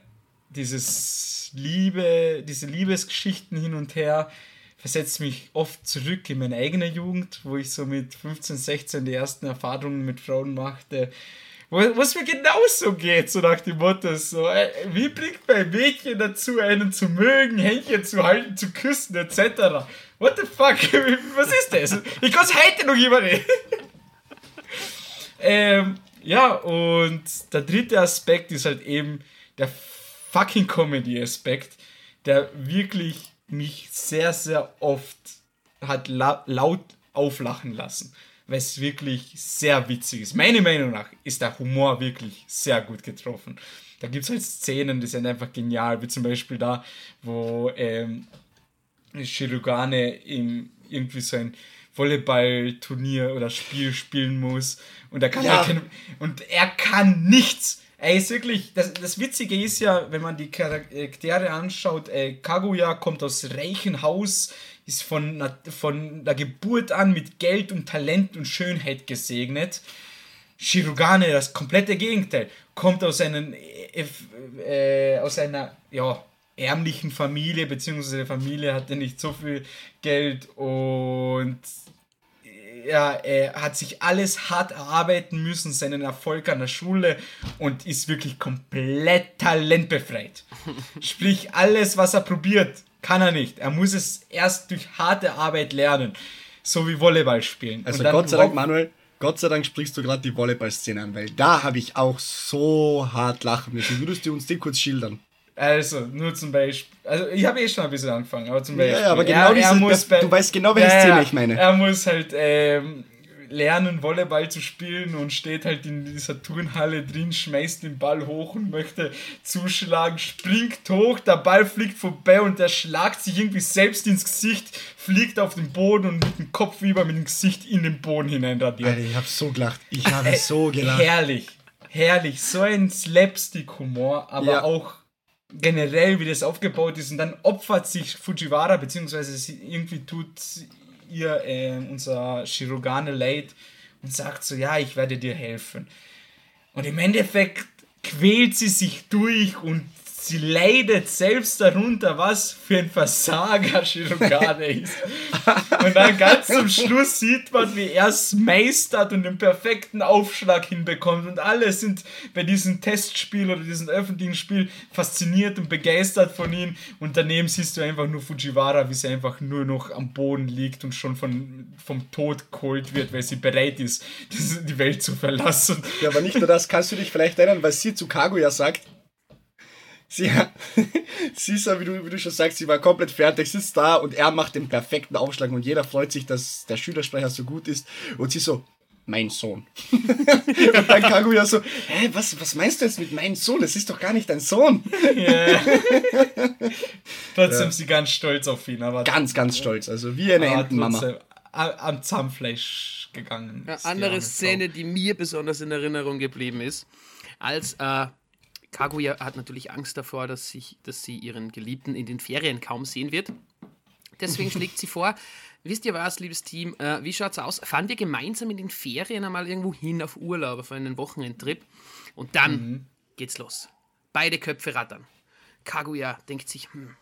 dieses Liebe, diese Liebesgeschichten hin und her versetzt mich oft zurück in meine eigene Jugend, wo ich so mit 15, 16 die ersten Erfahrungen mit Frauen machte, wo es mir genauso geht, so nach dem Motto, so, äh, wie bringt mein Mädchen dazu, einen zu mögen, Händchen zu halten, zu küssen, etc. What the fuck? Was ist das? Ich kann es heute noch jemanden. Ähm, Ja, und der dritte Aspekt ist halt eben der fucking Comedy-Aspekt, der wirklich mich sehr, sehr oft hat la laut auflachen lassen, weil es wirklich sehr witzig ist. Meiner Meinung nach ist der Humor wirklich sehr gut getroffen. Da gibt es halt Szenen, die sind einfach genial, wie zum Beispiel da, wo ähm, Shirogane im, irgendwie so ein Volleyballturnier oder Spiel spielen muss und er kann ja. halt und er kann nichts. Er ist wirklich, das, das Witzige ist ja, wenn man die Charaktere anschaut, äh, Kaguya kommt aus reichen Haus, ist von, von der Geburt an mit Geld und Talent und Schönheit gesegnet. Shirogane, das komplette Gegenteil, kommt aus, einen, äh, äh, aus einer ja, ärmlichen Familie, beziehungsweise Familie hatte nicht so viel Geld und ja, er hat sich alles hart erarbeiten müssen, seinen Erfolg an der Schule und ist wirklich komplett talentbefreit. Sprich, alles, was er probiert, kann er nicht. Er muss es erst durch harte Arbeit lernen. So wie Volleyball spielen. Also Gott sei Dank, Manuel, Gott sei Dank sprichst du gerade die Volleyball-Szene an, weil da habe ich auch so hart lachen müssen. Würdest du uns den kurz schildern? Also, nur zum Beispiel. Also, ich habe eh schon ein bisschen angefangen, aber zum Beispiel. Ja, aber genau er, diese, er muss bei, du weißt genau, welche ja, Szene ich meine. Er muss halt ähm, lernen, Volleyball zu spielen und steht halt in dieser Turnhalle drin, schmeißt den Ball hoch und möchte zuschlagen, springt hoch, der Ball fliegt vorbei und der schlagt sich irgendwie selbst ins Gesicht, fliegt auf den Boden und mit dem Kopf über mit dem Gesicht in den Boden hinein radiert. Alter, ich habe so gelacht. Ich habe so gelacht. Herrlich. Herrlich. So ein Slapstick-Humor, aber ja. auch generell, wie das aufgebaut ist. Und dann opfert sich Fujiwara, beziehungsweise sie irgendwie tut ihr äh, unser Shirogane leid und sagt so, ja, ich werde dir helfen. Und im Endeffekt quält sie sich durch und sie leidet selbst darunter, was für ein Versager Shirogane ist. Und dann ganz zum Schluss sieht man, wie er es meistert und den perfekten Aufschlag hinbekommt. Und alle sind bei diesem Testspiel oder diesem öffentlichen Spiel fasziniert und begeistert von ihm. Und daneben siehst du einfach nur Fujiwara, wie sie einfach nur noch am Boden liegt und schon von, vom Tod geholt wird, weil sie bereit ist, die Welt zu verlassen. Ja, aber nicht nur das, kannst du dich vielleicht erinnern, weil sie zu Kaguya sagt, sie, sie ist ja, wie du, wie du schon sagst, sie war komplett fertig, sitzt da und er macht den perfekten Aufschlag und jeder freut sich, dass der Schülersprecher so gut ist und sie so, mein Sohn. und dann Kaguya so, hä, was, was meinst du jetzt mit meinem Sohn? Das ist doch gar nicht dein Sohn. Yeah. Trotzdem ja. sie ganz stolz auf ihn. Aber ganz, ganz stolz. Also wie eine Entenmama. Am Zahnfleisch gegangen. Eine andere Szene, Frau. die mir besonders in Erinnerung geblieben ist, als äh, Kaguya hat natürlich Angst davor, dass, sich, dass sie ihren Geliebten in den Ferien kaum sehen wird. Deswegen schlägt sie vor, wisst ihr was, liebes Team, äh, wie schaut's aus? Fahren wir gemeinsam in den Ferien einmal irgendwo hin auf Urlaub, auf einen Wochenendtrip und dann mhm. geht's los. Beide Köpfe rattern. Kaguya denkt sich, hm,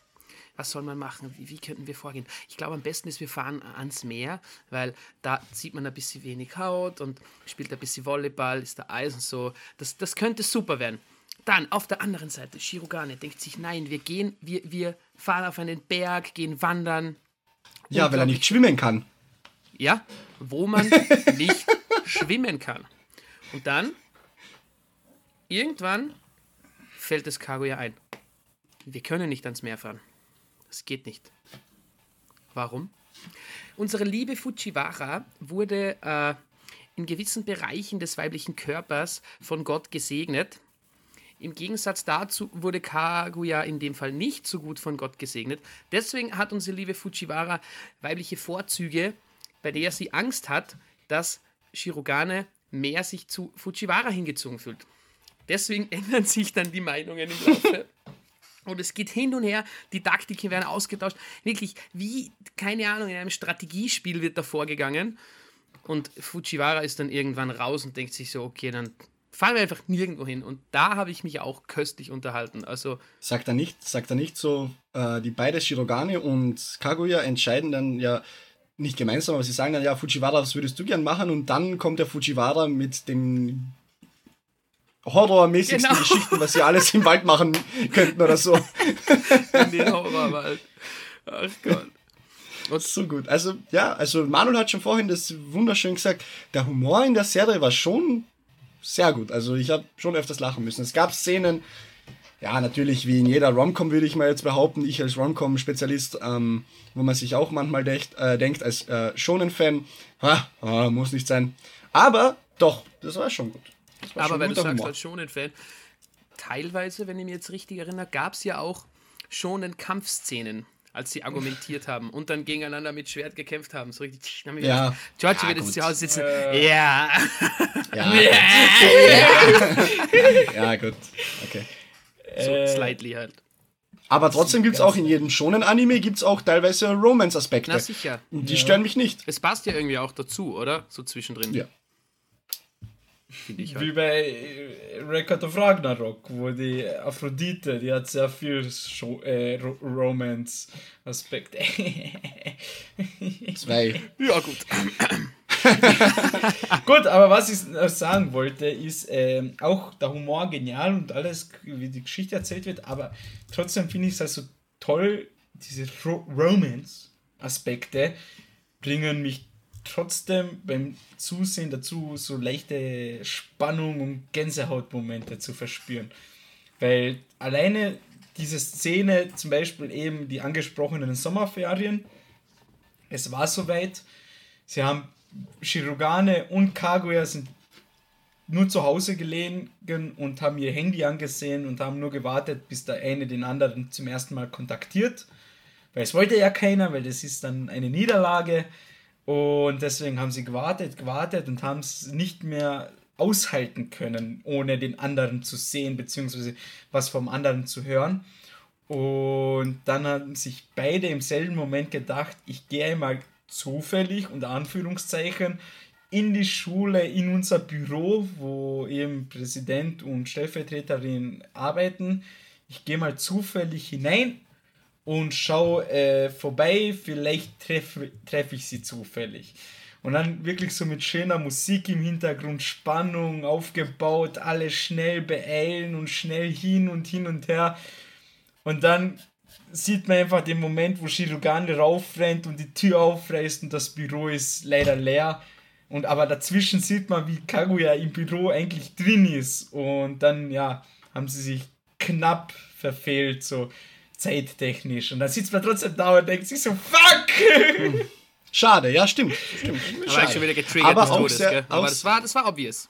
was soll man machen? Wie, wie, könnten wir vorgehen? Ich glaube, am besten ist, wir fahren ans Meer, weil da sieht man ein bisschen wenig Haut und spielt ein bisschen Volleyball, ist da Eis und so. Das, das könnte super werden. Dann auf der anderen Seite, Shirogane denkt sich, nein, wir gehen, wir, wir fahren auf einen Berg, gehen wandern. Ja, weil er nicht schwimmen kann. Ja, wo man nicht schwimmen kann. Und dann, irgendwann fällt es Kaguya ein. Wir können nicht ans Meer fahren. Das geht nicht. Warum? Unsere liebe Fujiwara wurde äh, in gewissen Bereichen des weiblichen Körpers von Gott gesegnet im Gegensatz dazu wurde Kaguya in dem Fall nicht so gut von Gott gesegnet. Deswegen hat unsere liebe Fujiwara weibliche Vorzüge, bei der sie Angst hat, dass Shirogane mehr sich zu Fujiwara hingezogen fühlt. Deswegen ändern sich dann die Meinungen im Laufe. Und es geht hin und her, die Taktiken werden ausgetauscht. Wirklich, wie, keine Ahnung, in einem Strategiespiel wird da vorgegangen. Und Fujiwara ist dann irgendwann raus und denkt sich so, okay, dann fahren wir einfach nirgendwo hin. Und da habe ich mich auch köstlich unterhalten. Also sagt er nicht, sagt er nicht so, äh, die beiden Shirogane und Kaguya entscheiden dann ja nicht gemeinsam, aber sie sagen dann ja, Fujiwara, was würdest du gern machen? Und dann kommt der Fujiwara mit den horrormäßigsten genau. Geschichten, was sie alles im Wald machen könnten oder so. In den Horrorwald. Ach Gott. Und so gut. Also, ja, also Manuel hat schon vorhin das wunderschön gesagt. Der Humor in der Serie war schon sehr gut. Also ich habe schon öfters lachen müssen. Es gab Szenen, ja, natürlich wie in jeder Romcom würde ich mal jetzt behaupten, ich als Romcom-Spezialist, ähm, wo man sich auch manchmal denkt, äh, denkt als äh, Shonen-Fan, ah, muss nicht sein. Aber doch, das war schon gut. War Aber wenn du sagst, Humor. als Shonen-Fan, teilweise, wenn ich mich jetzt richtig erinnere, gab es ja auch Shonen-Kampfszenen als sie argumentiert haben und dann gegeneinander mit Schwert gekämpft haben. So richtig. Haben ja. George wird jetzt zu Hause sitzen. Äh. Ja. Ja. ja. ja, gut. Okay. So äh. slightly halt. Aber trotzdem gibt es auch in jedem schonen Anime gibt es auch teilweise Romance-Aspekte. Na sicher. Und die ja. stören mich nicht. Es passt ja irgendwie auch dazu, oder? So zwischendrin. Ja. Halt. Wie bei äh, Record of Ragnarok, wo die Aphrodite, die hat sehr viel äh, Romance-Aspekte. Zwei. Ja, gut. gut, aber was ich sagen wollte, ist äh, auch der Humor genial und alles, wie die Geschichte erzählt wird, aber trotzdem finde ich es also toll, diese Ro Romance-Aspekte bringen mich trotzdem beim Zusehen dazu, so leichte Spannung und Gänsehautmomente zu verspüren. Weil alleine diese Szene, zum Beispiel eben die angesprochenen Sommerferien, es war soweit, sie haben Shirogane und Kaguya sind nur zu Hause gelegen und haben ihr Handy angesehen und haben nur gewartet, bis der eine den anderen zum ersten Mal kontaktiert. Weil es wollte ja keiner, weil das ist dann eine Niederlage. Und deswegen haben sie gewartet, gewartet und haben es nicht mehr aushalten können, ohne den anderen zu sehen, beziehungsweise was vom anderen zu hören. Und dann haben sich beide im selben Moment gedacht, ich gehe mal zufällig, unter Anführungszeichen, in die Schule, in unser Büro, wo eben Präsident und Stellvertreterin arbeiten. Ich gehe mal zufällig hinein und schau äh, vorbei, vielleicht treffe treff ich sie zufällig. Und dann wirklich so mit schöner Musik im Hintergrund, Spannung aufgebaut, alle schnell beeilen und schnell hin und hin und her. Und dann sieht man einfach den Moment, wo Shirogane raufrennt und die Tür aufreißt und das Büro ist leider leer. Und aber dazwischen sieht man, wie Kaguya im Büro eigentlich drin ist. Und dann, ja, haben sie sich knapp verfehlt. So zeittechnisch. Und dann sitzt man trotzdem da und denkt sich so, fuck! Schade, ja, stimmt. stimmt. Aber schon wieder getriggert aber des Todes, sehr, Aber das war, das war obvious.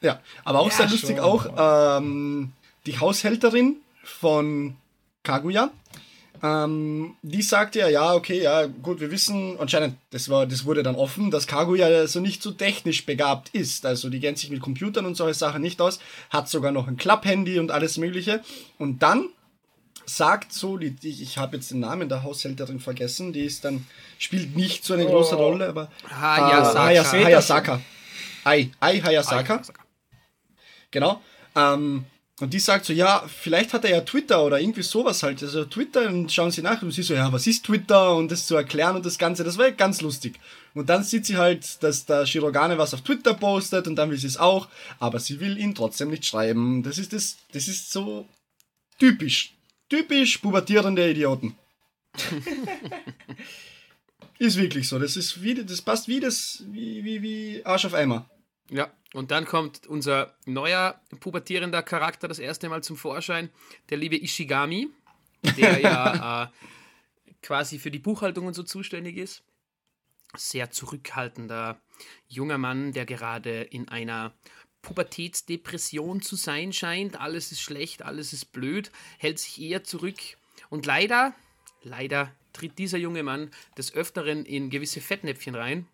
Ja, aber auch ja, sehr lustig schon. auch ähm, die Haushälterin von Kaguya. Ähm, die sagte ja, ja, okay, ja, gut, wir wissen, anscheinend, das, war, das wurde dann offen, dass Kaguya also nicht so technisch begabt ist. Also die kennt sich mit Computern und solche Sachen nicht aus, hat sogar noch ein Klapphandy und alles Mögliche. Und dann sagt so, die, die ich habe jetzt den Namen der Haushälterin vergessen, die ist dann, spielt nicht so eine oh. große Rolle, aber Hayasaka. Äh, Hayas, Hayasaka. Ai, Ai Hayasaka. Genau. Ähm, und die sagt so, ja, vielleicht hat er ja Twitter oder irgendwie sowas halt. Also Twitter, und schauen sie nach und sie so, ja, was ist Twitter? Und das zu erklären und das Ganze, das war ganz lustig. Und dann sieht sie halt, dass der Shirogane was auf Twitter postet und dann will sie es auch, aber sie will ihn trotzdem nicht schreiben. Das ist das, das ist so typisch. Typisch pubertierende Idioten. ist wirklich so. Das ist wie, das passt wie das, wie, wie, wie Arsch auf Eimer. Ja, und dann kommt unser neuer pubertierender Charakter das erste Mal zum Vorschein, der liebe Ishigami, der ja äh, quasi für die Buchhaltung und so zuständig ist. Sehr zurückhaltender junger Mann, der gerade in einer Pubertätsdepression zu sein scheint. Alles ist schlecht, alles ist blöd, hält sich eher zurück. Und leider, leider tritt dieser junge Mann des Öfteren in gewisse Fettnäpfchen rein,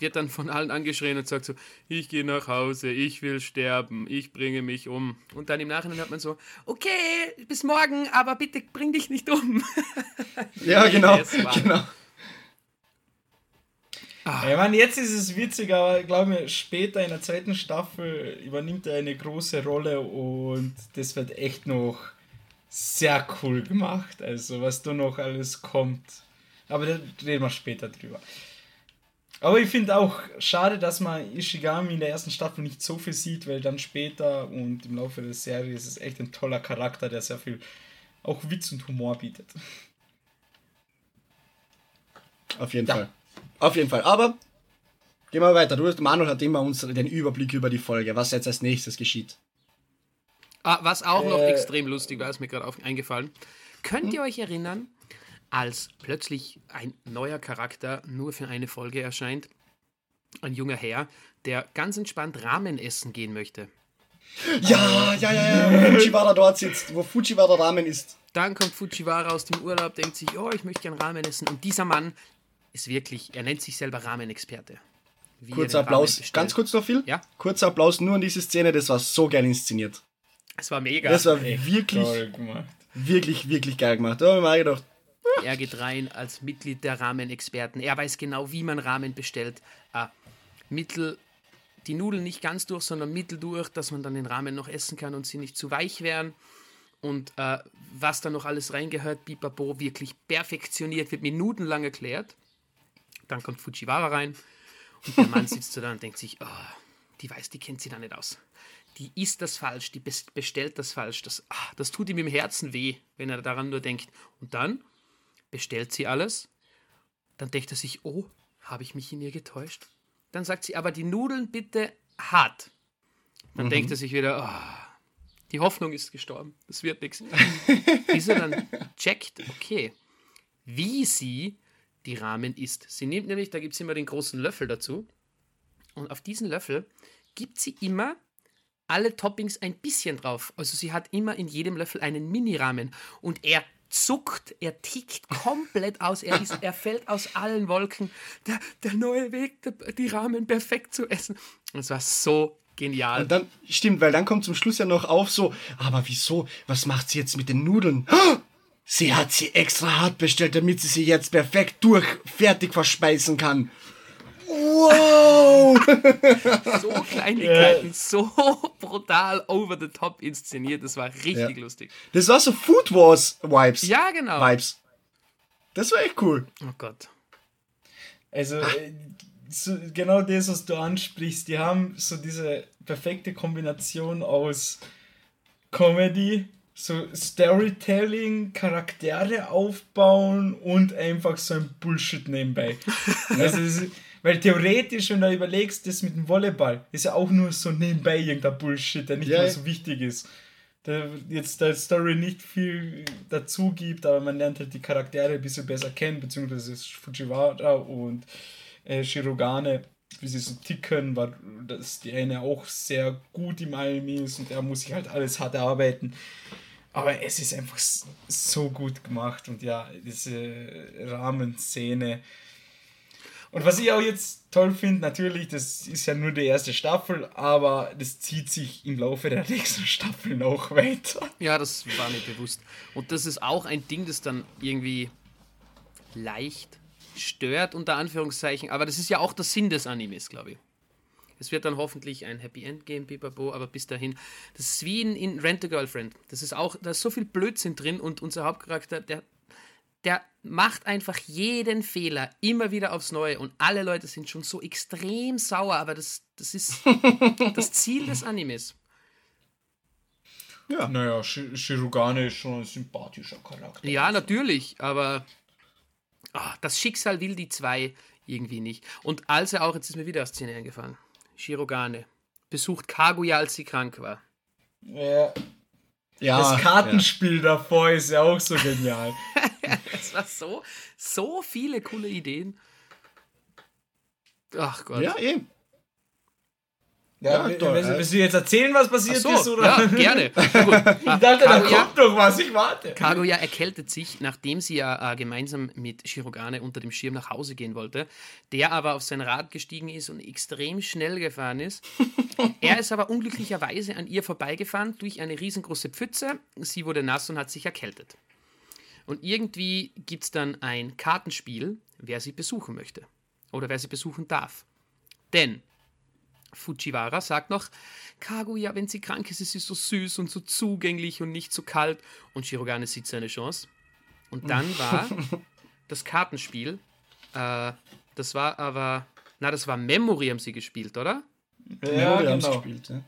wird dann von allen angeschrien und sagt so, ich gehe nach Hause, ich will sterben, ich bringe mich um. Und dann im Nachhinein hört man so, okay, bis morgen, aber bitte bring dich nicht um. Ja, genau, genau. Ah. Ich meine, jetzt ist es witzig, aber ich glaube später in der zweiten Staffel übernimmt er eine große Rolle und das wird echt noch sehr cool gemacht. Also, was da noch alles kommt. Aber da reden wir später drüber. Aber ich finde auch schade, dass man Ishigami in der ersten Staffel nicht so viel sieht, weil dann später und im Laufe der Serie ist es echt ein toller Charakter, der sehr viel auch Witz und Humor bietet. Auf jeden ja. Fall. Auf jeden Fall. Aber Gehen wir weiter. Du, Manuel hat immer uns den Überblick über die Folge, was jetzt als nächstes geschieht. Ah, was auch noch Äh. extrem lustig war, ist mir gerade auf- eingefallen. Könnt ihr euch erinnern, als plötzlich ein neuer Charakter nur für eine Folge erscheint? Ein junger Herr, der ganz entspannt Ramen essen gehen möchte. Ja, ja, ja, ja, wo Fujiwara dort sitzt, wo Fujiwara Ramen ist. Dann kommt Fujiwara aus dem Urlaub, denkt sich, oh, ich möchte gern Ramen essen. Und dieser Mann ist wirklich, er nennt sich selber er Kurzer Applaus, ganz kurz noch viel. Ja. Kurzer Applaus nur an diese Szene, das war so geil inszeniert. Es war mega. Das war Echt wirklich, toll gemacht. wirklich, wirklich geil gemacht. Da habe ich mir gedacht, Er geht rein als Mitglied der Ramen-Experten. Er weiß genau, wie man Ramen bestellt. Äh, Mittel, die Nudeln nicht ganz durch, sondern mittel durch, dass man dann den Ramen noch essen kann und sie nicht zu weich werden. Und äh, was da noch alles reingehört, Bipapo, wirklich perfektioniert, wird minutenlang erklärt. Dann kommt Fujiwara rein und der Mann sitzt so da und denkt sich, oh, die weiß, die kennt sie da nicht aus. Die isst das falsch, die bes- bestellt das falsch. Das, ah, das tut ihm im Herzen weh, wenn er daran nur denkt. Und dann bestellt sie alles. Dann denkt er sich, oh, habe ich mich in ihr getäuscht? Dann sagt sie, aber die Nudeln bitte hart. Dann denkt er sich wieder, oh, die Hoffnung ist gestorben, das wird nichts. Bis er dann checkt, okay, wie sie die Ramen isst. Sie nimmt nämlich, da gibt es immer den großen Löffel dazu. Und auf diesen Löffel gibt sie immer alle Toppings ein bisschen drauf. Also sie hat immer in jedem Löffel einen Mini-Ramen. Und er zuckt, er tickt komplett aus. Er, ist, er fällt aus allen Wolken. Der, der neue Weg, der, die Ramen perfekt zu essen. Und es war so genial. Und dann, stimmt, weil dann kommt zum Schluss ja noch auf so, aber wieso, was macht sie jetzt mit den Nudeln? Ah! Sie hat sie extra hart bestellt, damit sie sie jetzt perfekt durch fertig verspeisen kann. Wow! so Kleinigkeiten, so brutal over the top inszeniert. Das war richtig Ja. lustig. Das war so Food Wars Vibes. Ja, genau. Vibes. Das war echt cool. Oh Gott. Also, äh, so, genau das, was du ansprichst, die haben so diese perfekte Kombination aus Comedy, so Storytelling, Charaktere aufbauen und einfach so ein Bullshit nebenbei. also, ist, weil theoretisch, wenn du überlegst, das mit dem Volleyball ist ja auch nur so nebenbei irgendein Bullshit, der nicht Ja, mehr so wichtig ist. Der jetzt der Story nicht viel dazu gibt, aber man lernt halt die Charaktere ein bisschen besser kennen, beziehungsweise Fujiwara und äh, Shirogane, wie sie so ticken, weil dass die eine auch sehr gut im Anime ist und er muss sich halt alles hart erarbeiten. Aber es ist einfach so gut gemacht und ja, diese Rahmenszene. Und was ich auch jetzt toll finde, natürlich, das ist ja nur die erste Staffel, aber das zieht sich im Laufe der nächsten Staffel noch weiter. Ja, das war mir bewusst. Und das ist auch ein Ding, das dann irgendwie leicht stört, unter Anführungszeichen. Aber das ist ja auch der Sinn des Animes, glaube ich. Es wird dann hoffentlich ein Happy End geben, Bibabo, aber bis dahin, das ist wie in, in Rent a Girlfriend. Das ist auch, da ist so viel Blödsinn drin und unser Hauptcharakter, der, der macht einfach jeden Fehler immer wieder aufs Neue und alle Leute sind schon so extrem sauer, aber das, das ist das Ziel des Animes. Ja. Naja, Shi- Shirogane ist schon ein sympathischer Charakter. Ja, natürlich, aber ah, das Schicksal will die zwei irgendwie nicht. Und als er auch, jetzt ist mir wieder eine Szene eingefallen, Shirogane besucht Kaguya, als sie krank war. Ja, Ja, das Kartenspiel davor ist ja auch so genial. Es war so, so viele coole Ideen. Ach Gott. Ja, ja eh. Ja, Ja, toll, willst, willst du jetzt erzählen, was passiert so, ist? Oder? ja, gerne. Ich dachte, da kommt noch was, ich warte. Kaguya erkältet sich, nachdem sie ja äh, gemeinsam mit Shirogane unter dem Schirm nach Hause gehen wollte, der aber auf sein Rad gestiegen ist und extrem schnell gefahren ist. er ist aber unglücklicherweise an ihr vorbeigefahren durch eine riesengroße Pfütze. Sie wurde nass und hat sich erkältet. Und irgendwie gibt es dann ein Kartenspiel, wer sie besuchen möchte oder wer sie besuchen darf. Denn Fujiwara sagt noch, Kaguya, wenn sie krank ist, ist sie so süß und so zugänglich und nicht so kalt. Und Shirogane sieht seine Chance. Und dann war das Kartenspiel, äh, das war aber, na, das war Memory haben sie gespielt, oder? Ja, Memory haben sie genau. gespielt. Ja.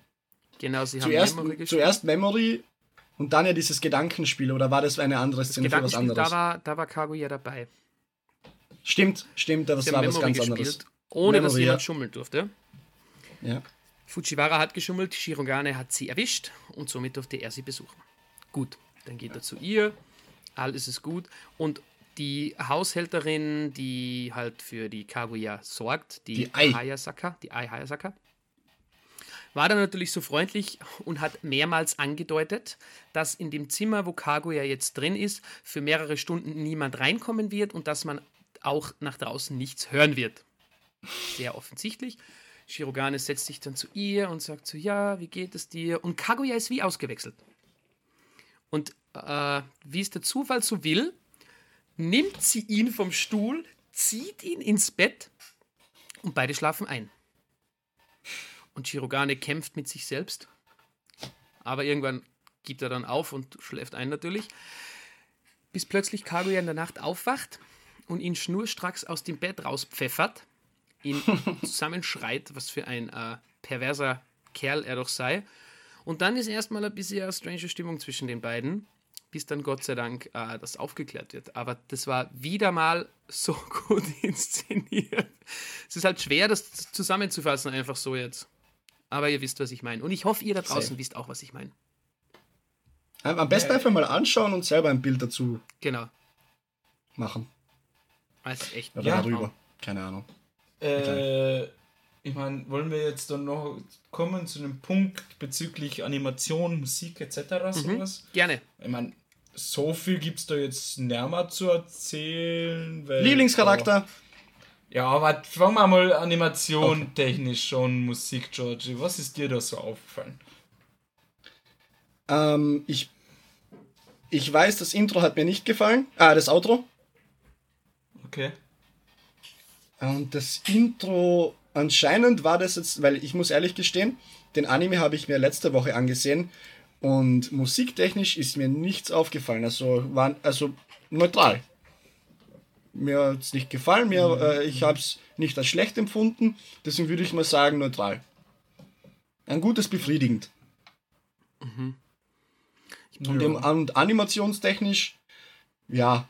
Genau, sie haben Zuerst, Memory gespielt. zuerst Memory und dann ja dieses Gedankenspiel, oder war das eine andere Szene für was anderes? da war, da war Kaguya dabei. Stimmt, stimmt, das Sie war haben was ganz gespielt anderes. ohne dass Memory, jemand ja. schummeln durfte. Ja. Fujiwara hat geschummelt, Shirogane hat sie erwischt und somit durfte er sie besuchen. Gut, dann geht er zu ihr, alles ist gut und die Haushälterin, die halt für die Kaguya sorgt, die, Die Ai. Hayasaka, die Ai Hayasaka, war dann natürlich so freundlich und hat mehrmals angedeutet, dass in dem Zimmer, wo Kaguya jetzt drin ist, für mehrere Stunden niemand reinkommen wird und dass man auch nach draußen nichts hören wird. Sehr offensichtlich. Shirogane setzt sich dann zu ihr und sagt so, ja, wie geht es dir? Und Kaguya ist wie ausgewechselt. Und äh, wie es der Zufall so will, nimmt sie ihn vom Stuhl, zieht ihn ins Bett und beide schlafen ein. Und Shirogane kämpft mit sich selbst. Aber irgendwann gibt er dann auf und schläft ein natürlich. Bis plötzlich Kaguya in der Nacht aufwacht und ihn schnurstracks aus dem Bett rauspfeffert, ihn zusammenschreit, was für ein äh, perverser Kerl er doch sei. Und dann ist erstmal ein bisschen eine strange Stimmung zwischen den beiden, bis dann Gott sei Dank äh, das aufgeklärt wird. Aber das war wieder mal so gut inszeniert. Es ist halt schwer, das zusammenzufassen, einfach so jetzt. Aber ihr wisst, was ich meine. Und ich hoffe, ihr da draußen Safe. wisst auch, was ich meine. Am besten einfach mal anschauen und selber ein Bild dazu Genau. machen. Ist echt Oder Ja. darüber. Keine Ahnung. Äh, ich meine, wollen wir jetzt dann noch kommen zu einem Punkt bezüglich Animation, Musik etc. sowas? Gerne. Ich meine, so viel gibt es da jetzt näher zu erzählen. Weil, Lieblingscharakter? Ja, aber fangen wir mal Animation technisch schon, Musik, Georgie. Was ist dir da so aufgefallen? Ähm, ich, ich weiß, das Intro hat mir nicht gefallen. Ah, das Outro. Okay. Und das Intro, anscheinend war das jetzt, weil ich muss ehrlich gestehen, den Anime habe ich mir letzte Woche angesehen und musiktechnisch ist mir nichts aufgefallen. Also, war, also neutral. Mir hat es nicht gefallen, mir, äh, ich habe es nicht als schlecht empfunden, deswegen würde ich mal sagen neutral. Ein gutes befriedigend. Und, im, und animationstechnisch, ja,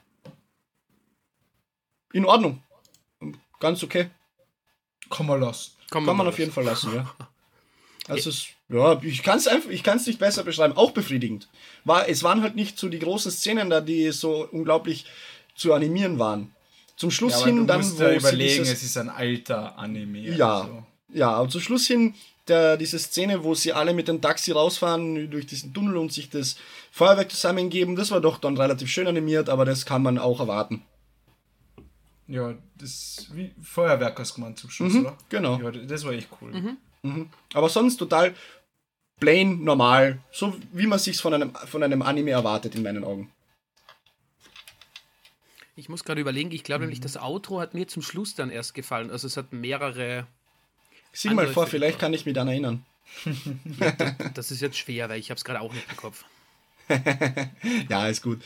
in Ordnung. Ganz okay. Kann man lassen. Kann man mal auf jeden Fall lassen, ja. Also es, ja, ich kann es einfach, ich kann es nicht besser beschreiben. Auch befriedigend. War, es waren halt nicht so die großen Szenen da, die so unglaublich zu animieren waren. Zum Schluss Ja, aber hin du dann, musst wo sie überlegen, dieses, es ist ein alter Anime. Ja. Also. ja, und zum Schluss hin der, diese Szene, wo sie alle mit dem Taxi rausfahren durch diesen Tunnel und sich das Feuerwerk zusammengeben, das war doch dann relativ schön animiert, aber das kann man auch erwarten. Ja, das wie Feuerwerk hast du gemeint zum Schluss, Mhm, oder? genau. Ja, das war echt cool. Aber sonst total plain, normal, so wie man sich's von einem, von einem Anime erwartet in meinen Augen. Ich muss gerade überlegen, ich glaube Mhm. nämlich, das Outro hat mir zum Schluss dann erst gefallen. Also es hat mehrere. Sieh mal vor, vielleicht kann ich mich dann erinnern. Das ist jetzt schwer, weil ich habe es gerade auch nicht im Kopf. Ja, ist gut.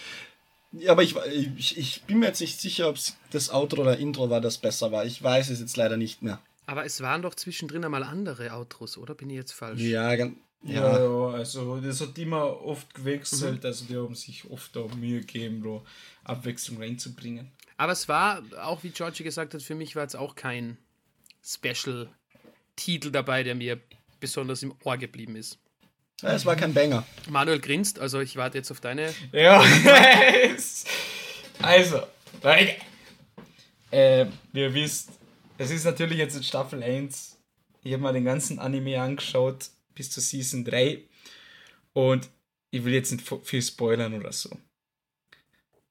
Ja, aber ich, ich, ich bin mir jetzt nicht sicher, ob das Outro oder Intro war, das besser war. Ich weiß es jetzt leider nicht mehr. Aber es waren doch zwischendrin einmal andere Outros, oder? Bin ich jetzt falsch? Ja, gan- Ja, ja. ja, also das hat immer oft gewechselt, also die haben sich oft auch Mühe gegeben, da Abwechslung reinzubringen. Aber es war, auch wie Georgie gesagt hat, für mich war jetzt auch kein Special-Titel dabei, der mir besonders im Ohr geblieben ist. Es war kein Banger. Manuel grinst, also ich warte jetzt auf deine. Ja, also, Leute, äh, wie ihr wisst, es ist natürlich jetzt in Staffel 1. Ich habe mal den ganzen Anime angeschaut bis zur Season 3 und ich will jetzt nicht viel spoilern oder so.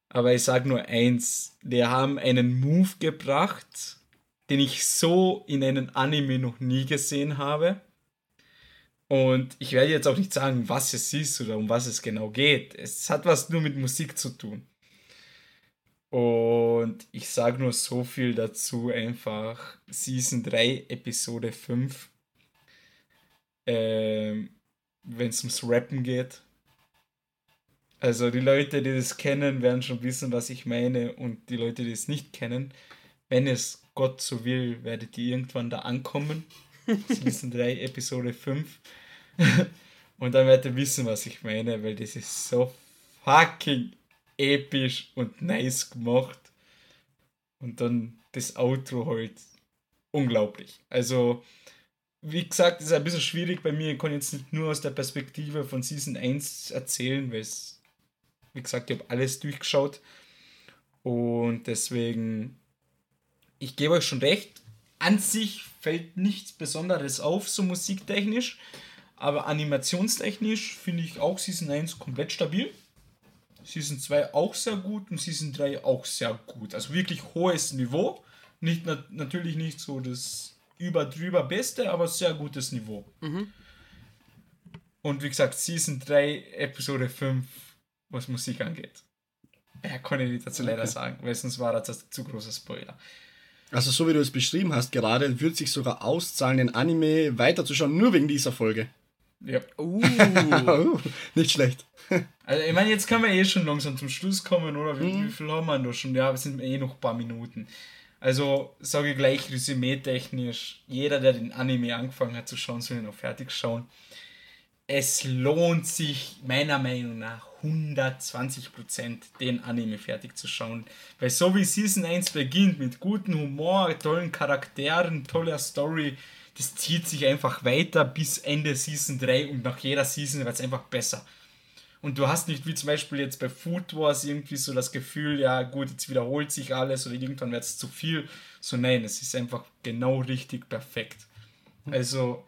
Aber ich sage nur eins, wir haben einen Move gebracht, den ich so in einem Anime noch nie gesehen habe. Und ich werde jetzt auch nicht sagen, was es ist oder um was es genau geht. Es hat was nur mit Musik zu tun. Und ich sage nur so viel dazu, einfach Season 3, Episode 5. Ähm, Wenn es ums Rappen geht. Also die Leute, die das kennen, werden schon wissen, was ich meine. Und die Leute, die es nicht kennen, wenn es Gott so will, werdet ihr irgendwann da ankommen. Season 3, Episode 5. und dann werdet ihr wissen, was ich meine, weil das ist so fucking episch und nice gemacht. Und dann das Outro halt. unglaublich. Also, wie gesagt, ist ein bisschen schwierig bei mir. Ich kann jetzt nicht nur aus der Perspektive von Season 1 erzählen, weil es, wie gesagt, ich habe alles durchgeschaut. Und deswegen, ich gebe euch schon recht, an sich fällt nichts Besonderes auf, so musiktechnisch. Aber animationstechnisch finde ich auch Season 1 komplett stabil. Season 2 auch sehr gut und Season 3 auch sehr gut. Also wirklich hohes Niveau. Nicht, na, natürlich nicht so das überdrüber Beste, aber sehr gutes Niveau. Mhm. Und wie gesagt, Season 3, Episode 5, was Musik angeht. Ja, kann ich dazu leider Okay. sagen, weil sonst war das zu großer Spoiler. Also so wie du es beschrieben hast gerade, wird sich sogar auszahlen, den Anime weiterzuschauen, nur wegen dieser Folge. Ja. Uh, Oh, nicht schlecht. Also ich meine, jetzt können wir eh schon langsam zum Schluss kommen, oder? Wie, Mhm. wie viel haben wir da schon? Ja, wir sind eh noch ein paar Minuten. Also sage ich gleich, resümee-technisch, jeder, der den Anime angefangen hat zu schauen, soll ihn auch fertig schauen. Es lohnt sich meiner Meinung nach 120% den Anime fertig zu schauen. Weil so wie Season 1 beginnt, mit gutem Humor, tollen Charakteren, toller Story, das zieht sich einfach weiter bis Ende Season 3 und nach jeder Season wird es einfach besser. Und du hast nicht wie zum Beispiel jetzt bei Food Wars irgendwie so das Gefühl, ja gut, jetzt wiederholt sich alles oder irgendwann wird es zu viel. So nein, es ist einfach genau richtig perfekt. Also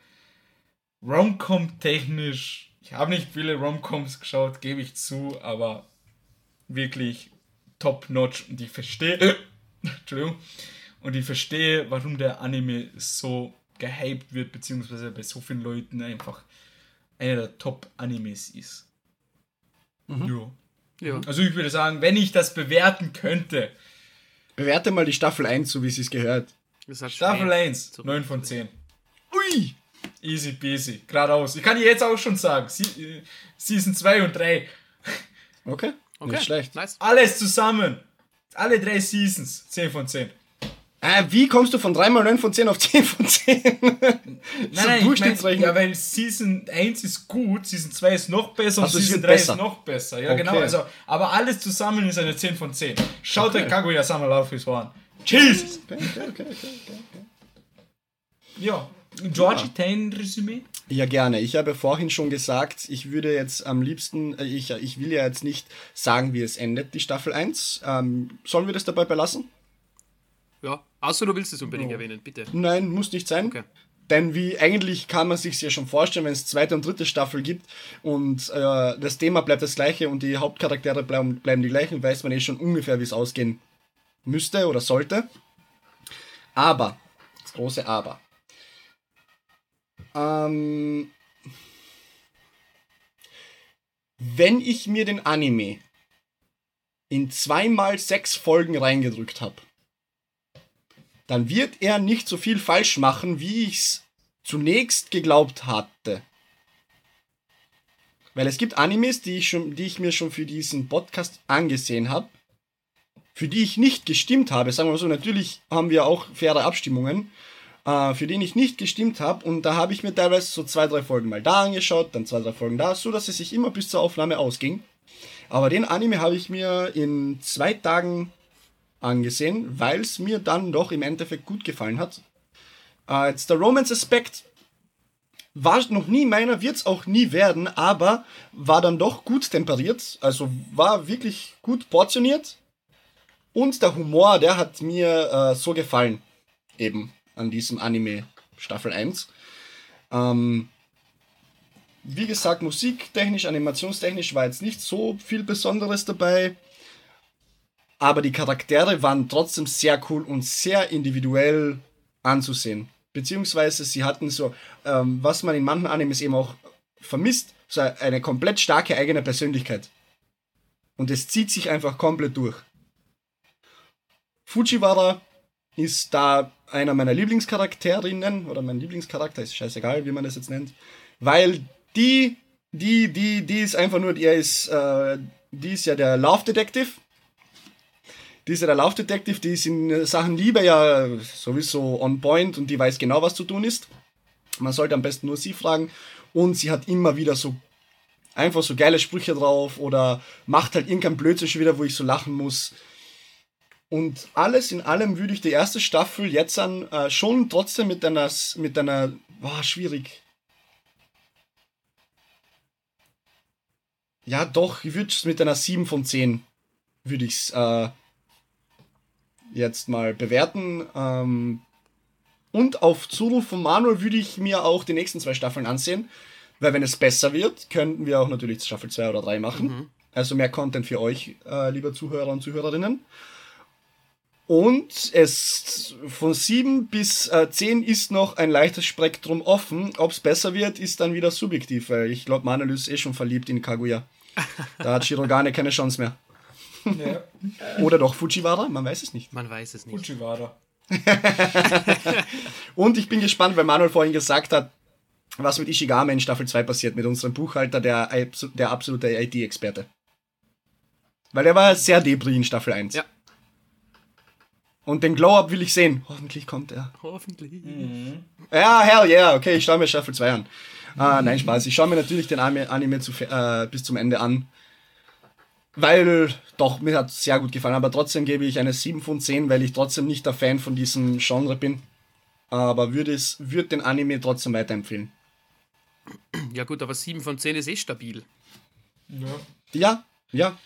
Romcom technisch, ich habe nicht viele Romcoms geschaut, gebe ich zu, aber wirklich top notch und ich verstehe, Entschuldigung, und ich verstehe, warum der Anime so gehypt wird, beziehungsweise bei so vielen Leuten einfach einer der Top-Animes ist. Ja. ja. Also ich würde sagen, wenn ich das bewerten könnte, Bewerte mal die Staffel 1, so wie sie es gehört. Das hat Staffel schwer. 1, So. 9 von 10. Ui! Easy peasy, geradeaus. Ich kann dir jetzt auch schon sagen, Sie äh, Season 2 und 3, Okay, Okay, nicht schlecht. nice. alles zusammen, alle drei Seasons, 10 von 10. Äh, wie kommst du von 3 mal 9 von 10 auf 10 von 10? Nein, So nein, ich mein, Durchschnittsrechnung. ja, weil Season 1 ist gut, Season 2 ist noch besser und Also es Season wird 3 besser. ist noch besser. Ja, Okay. genau. Also, aber alles zusammen ist eine 10 von 10. Schaut Okay. euch Kaguya Sama Love is One. Jesus! Okay, okay, okay, okay, okay. Ja, Georgie Tain Resümee? Ja, gerne. Ich habe vorhin schon gesagt, ich würde jetzt am liebsten, äh, ich, ich will ja jetzt nicht sagen, wie es endet, die Staffel 1. Ähm, sollen wir das dabei belassen? Ja, außer du willst es unbedingt Ja. erwähnen, bitte. Nein, muss nicht sein. Okay. Denn wie eigentlich kann man sich ja schon vorstellen, wenn es zweite und dritte Staffel gibt und äh, das Thema bleibt das gleiche und die Hauptcharaktere bleiben, bleiben die gleichen, weiß man eh schon ungefähr, wie es ausgehen müsste oder sollte. Aber, das große Aber. Ähm, wenn ich mir den Anime in zweimal sechs Folgen reingedrückt habe, dann wird er nicht so viel falsch machen, wie ich es zunächst geglaubt hatte. Weil es gibt Animes, die ich, schon, die ich mir schon für diesen Podcast angesehen habe, für die ich nicht gestimmt habe. Sagen wir mal so, natürlich haben wir auch faire Abstimmungen, äh, für den ich nicht gestimmt habe. Und da habe ich mir teilweise so zwei, drei Folgen mal da angeschaut, dann zwei, drei Folgen da, so dass es sich immer bis zur Aufnahme ausging. Aber den Anime habe ich mir in zwei Tagen angesehen, weil es mir dann doch im Endeffekt gut gefallen hat. Äh, jetzt der Romance-Aspekt war noch nie meiner, wird es auch nie werden, aber war dann doch gut temperiert, also war wirklich gut portioniert. Und der Humor, der hat mir äh, so gefallen, eben an diesem Anime Staffel 1. Ähm, wie gesagt, musiktechnisch, animationstechnisch war jetzt nicht so viel Besonderes dabei. Aber die Charaktere waren trotzdem sehr cool und sehr individuell anzusehen. Beziehungsweise sie hatten so, ähm, was man in manchen Animes eben auch vermisst, so eine komplett starke eigene Persönlichkeit. Und es zieht sich einfach komplett durch. Fujiwara ist da einer meiner Lieblingscharakterinnen oder mein Lieblingscharakter, ist scheißegal, wie man das jetzt nennt, weil die, die, die, die ist einfach nur, er ist, äh, die ist ja der Love Detective. Die ist ja der Love Detective, die ist in Sachen Liebe ja sowieso on point und die weiß genau, was zu tun ist. Man sollte am besten nur sie fragen. Und sie hat immer wieder so einfach so geile Sprüche drauf oder macht halt irgendein Blödsinn wieder, wo ich so lachen muss. Und alles in allem würde ich die erste Staffel jetzt an äh, schon trotzdem mit einer, mit einer, war schwierig. Ja, doch, ich würde es mit einer 7 von 10 würde ich es äh, jetzt mal bewerten. Ähm, und auf Zuruf von Manuel würde ich mir auch die nächsten zwei Staffeln ansehen. Weil wenn es besser wird, könnten wir auch natürlich Staffel 2 oder 3 machen. Also mehr Content für euch, äh, liebe Zuhörer und Zuhörerinnen. Und es von 7 bis äh, 10 ist noch ein leichtes Spektrum offen. Ob es besser wird, ist dann wieder subjektiv, weil ich glaube, Manuel ist eh schon verliebt in Kaguya. Da hat Shirogane keine Chance mehr. Ja. Oder doch Fujiwara, man weiß es nicht. Man weiß es nicht. Fujiwara. Und ich bin gespannt, weil Manuel vorhin gesagt hat, was mit Ishigame in Staffel 2 passiert, mit unserem Buchhalter, der, der absolute IT-Experte. Weil er war sehr Debris in Staffel 1. Ja. Und den Glow-Up will ich sehen. Hoffentlich kommt er. Hoffentlich. Ja, hell yeah, okay, ich schaue mir Staffel 2 an. Ah, nein, Spaß. Ich schaue mir natürlich den Anime, zu, äh, bis zum Ende an. Weil, doch, mir hat es sehr gut gefallen, aber trotzdem gebe ich eine 7 von 10, weil ich trotzdem nicht der Fan von diesem Genre bin. Aber würde es, würde den Anime trotzdem weiterempfehlen. Ja gut, aber 7 von 10 ist eh stabil. Ja. Ja, ja,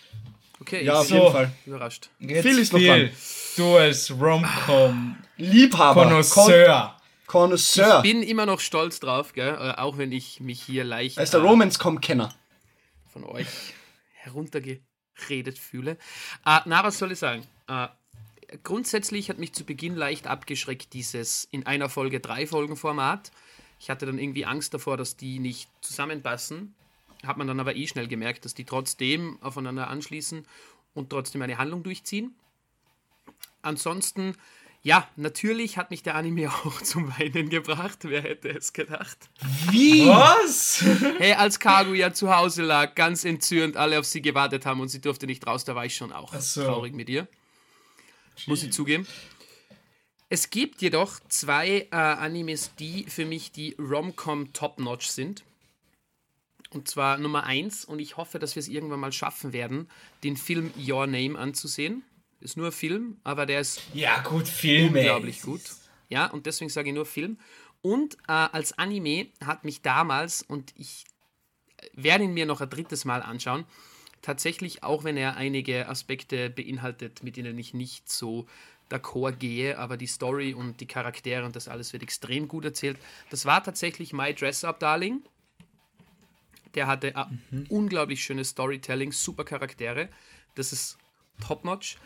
Okay, ja, ich auf bin jeden So. Fall. überrascht. Jetzt Phil ist noch dran. Du als Rom-Com Liebhaber. Con Connoisseur. Connoisseur. Ich bin immer noch stolz drauf, gell? äh, auch wenn ich mich hier leicht Er ist der äh, Romance-Com-Kenner. von euch heruntergeredet fühle. Äh, na, was soll ich sagen? Äh, grundsätzlich hat mich zu Beginn leicht abgeschreckt, dieses in einer Folge drei Folgen Format. Ich hatte dann irgendwie Angst davor, dass die nicht zusammenpassen. Hat man dann aber eh schnell gemerkt, dass die trotzdem aufeinander anschließen und trotzdem eine Handlung durchziehen. Ansonsten, ja, natürlich hat mich der Anime auch zum Weinen gebracht. Wer hätte es gedacht? Wie? Was? Hey, als Kaguya zu Hause lag, ganz entzürnt, alle auf sie gewartet haben und sie durfte nicht raus, da war ich schon auch so. traurig mit ihr. Muss ich zugeben. Es gibt jedoch zwei äh, Animes, die für mich die Rom-Com Top-Notch sind. Und zwar Nummer eins, und ich hoffe, dass wir es irgendwann mal schaffen werden, den Film Your Name anzusehen. Ist nur ein Film, aber der ist Ja, gut, Filme. unglaublich gut. Ja, und deswegen sage ich nur Film. Und äh, als Anime hat mich damals, und ich werde ihn mir noch ein drittes Mal anschauen, tatsächlich, auch wenn er einige Aspekte beinhaltet, mit denen ich nicht so d'accord gehe, aber die Story und die Charaktere und das alles wird extrem gut erzählt. Das war tatsächlich My Dress Up Darling. Der hatte ein unglaublich schönes Storytelling, super Charaktere. Das ist top-notch.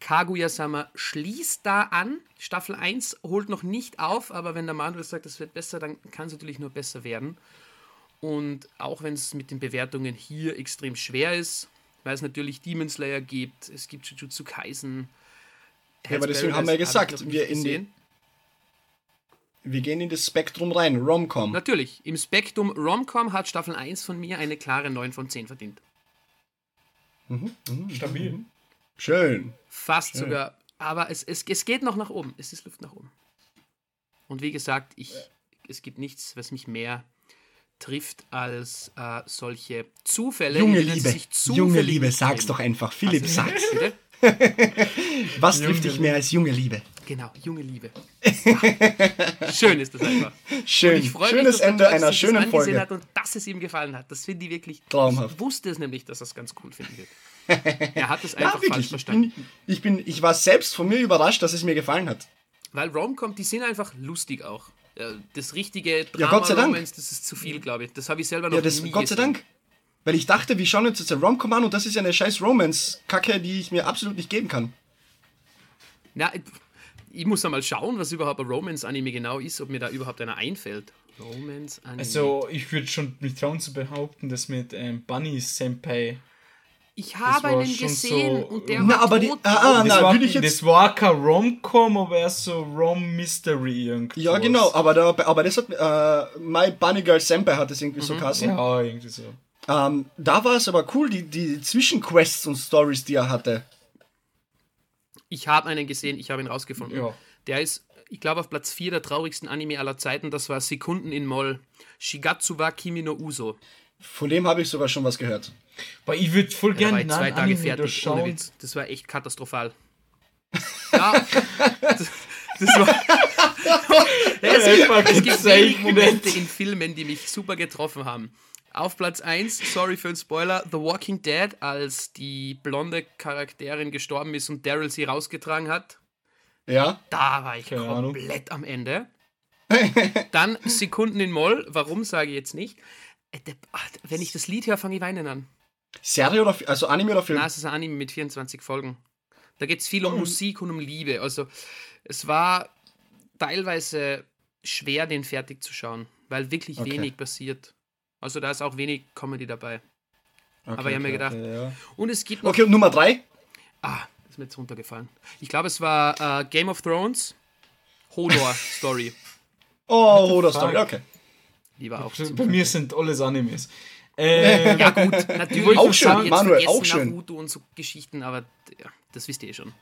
Kaguya-sama schließt da an. Staffel 1 holt noch nicht auf, aber wenn der Manuel sagt, es wird besser, dann kann es natürlich nur besser werden. Und auch wenn es mit den Bewertungen hier extrem schwer ist, weil es natürlich Demon Slayer gibt, es gibt Jujutsu Kaisen. Ja, aber deswegen haben wir ja gesagt, wir in gesehen. Wir gehen in das Spektrum rein. Rom-Com. Natürlich, im Spektrum Romcom hat Staffel 1 von mir eine klare 9 von 10 verdient. Stabil. Schön. Fast Schön. sogar. Aber es, es, es geht noch nach oben. Es ist Luft nach oben. Und wie gesagt, ich, es gibt nichts, was mich mehr trifft als äh, solche Zufälle. Junge Liebe. Junge Liebe, sag's doch einfach. Philipp, Also, sag's. Bitte? Was Junge trifft dich mehr als junge Liebe? Genau, junge Liebe. Schön ist das einfach. Schön. Ich freue mich, Schönes der Ende einer schönen Folge. Hat und dass es ihm gefallen hat. Das finde ich wirklich Traumhaft. Ich wusste es nämlich, dass er es ganz cool finden wird. Er hat es Ja, einfach falsch wirklich. Ich verstanden. bin, ich, bin, ich war selbst von mir überrascht, dass es mir gefallen hat. Weil Romcom, die sind einfach lustig auch. Das richtige Ja, Gott sei Dank. Drama-Romance, das ist zu viel, glaube ich. Das habe ich selber noch Ja, das, nie Gott sei gesehen. Dank. Weil ich dachte, wir schauen uns jetzt ein Rom-Com an und das ist ja eine scheiß Romance-Kacke, die ich mir absolut nicht geben kann. Ja, ich- muss einmal schauen, was überhaupt ein Romance-Anime genau ist, ob mir da überhaupt einer einfällt. Romance-Anime. Also, ich würde schon mich trauen zu behaupten, dass mit ähm, Bunny Senpai. ich habe einen gesehen so- und der Na, war aber die- ah, ah, Das, na, war, ich jetzt- das war kein Rom-Com, aber eher so Rom-Mystery irgendwie. Ja, genau, aber, da, aber das hat, äh, My Bunny Girl Senpai hat es irgendwie so geheißen. Ja, irgendwie so. Ähm, da war es aber cool, die, die Zwischenquests und Stories, die er hatte. Ich habe einen gesehen, ich habe ihn rausgefunden. Ja. Der ist, ich glaube, auf Platz 4 der traurigsten Anime aller Zeiten. Das war Sekunden in Moll. Shigatsu wa Kimi no Uso. Von dem habe ich sogar schon was gehört. Aber ich würde voll gerne ich zwei Tage fertig, ohne. Witz. Das war echt katastrophal. Ja, das, das war. es, gibt, es gibt wenig Momente in Filmen, die mich super getroffen haben. Auf Platz 1, sorry für den Spoiler, The Walking Dead, als die blonde Charakterin gestorben ist und Daryl sie rausgetragen hat. Ja. Da war ich Keine komplett am Ende. Dann Sekunden in Moll, warum sage ich jetzt nicht. Äh, ah, Wenn ich das Lied höre, fange ich weinen an. Serie oder also Anime oder Film? Na, es ist ein Anime mit 24 Folgen. Da geht es viel um Oh. Musik und um Liebe. Also es war teilweise schwer, den fertig zu schauen, weil wirklich Okay. wenig passiert. Also da ist auch wenig Comedy dabei. Okay, Aber ich habe mir okay. gedacht, Ja. und es gibt noch... Okay, und Nummer 3? Ah, ist mir jetzt runtergefallen. Ich glaube, es war äh, Game of Thrones, Hodor Story. Oh, fuck? Story, okay. Die war auch Bei mir sind alles Animes. Ähm, Ja gut, natürlich. auch schön, jetzt Manuel, auch schön. Naruto und so Geschichten, aber ja, das wisst ihr eh schon.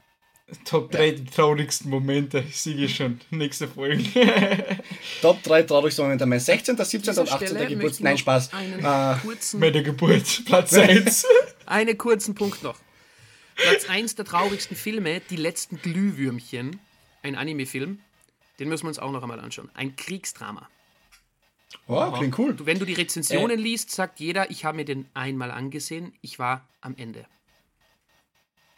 Top 3 die traurigsten Momente, siege ich schon. Nächste Folge. Top 3 traurigste Momente. Mein 16., 17. Dieser und 18. Stelle Geburtstag. ich Nein, Spaß. Einen Äh, kurzen, Meine Geburt, Platz 1. einen kurzen Punkt noch. Platz 1 der traurigsten Filme, Die letzten Glühwürmchen, ein Anime-Film. Den müssen wir uns auch noch einmal anschauen. Ein Kriegsdrama. oh, klingt cool. Wenn du die Rezensionen liest, sagt jeder, ich habe mir den einmal angesehen, ich war am Ende.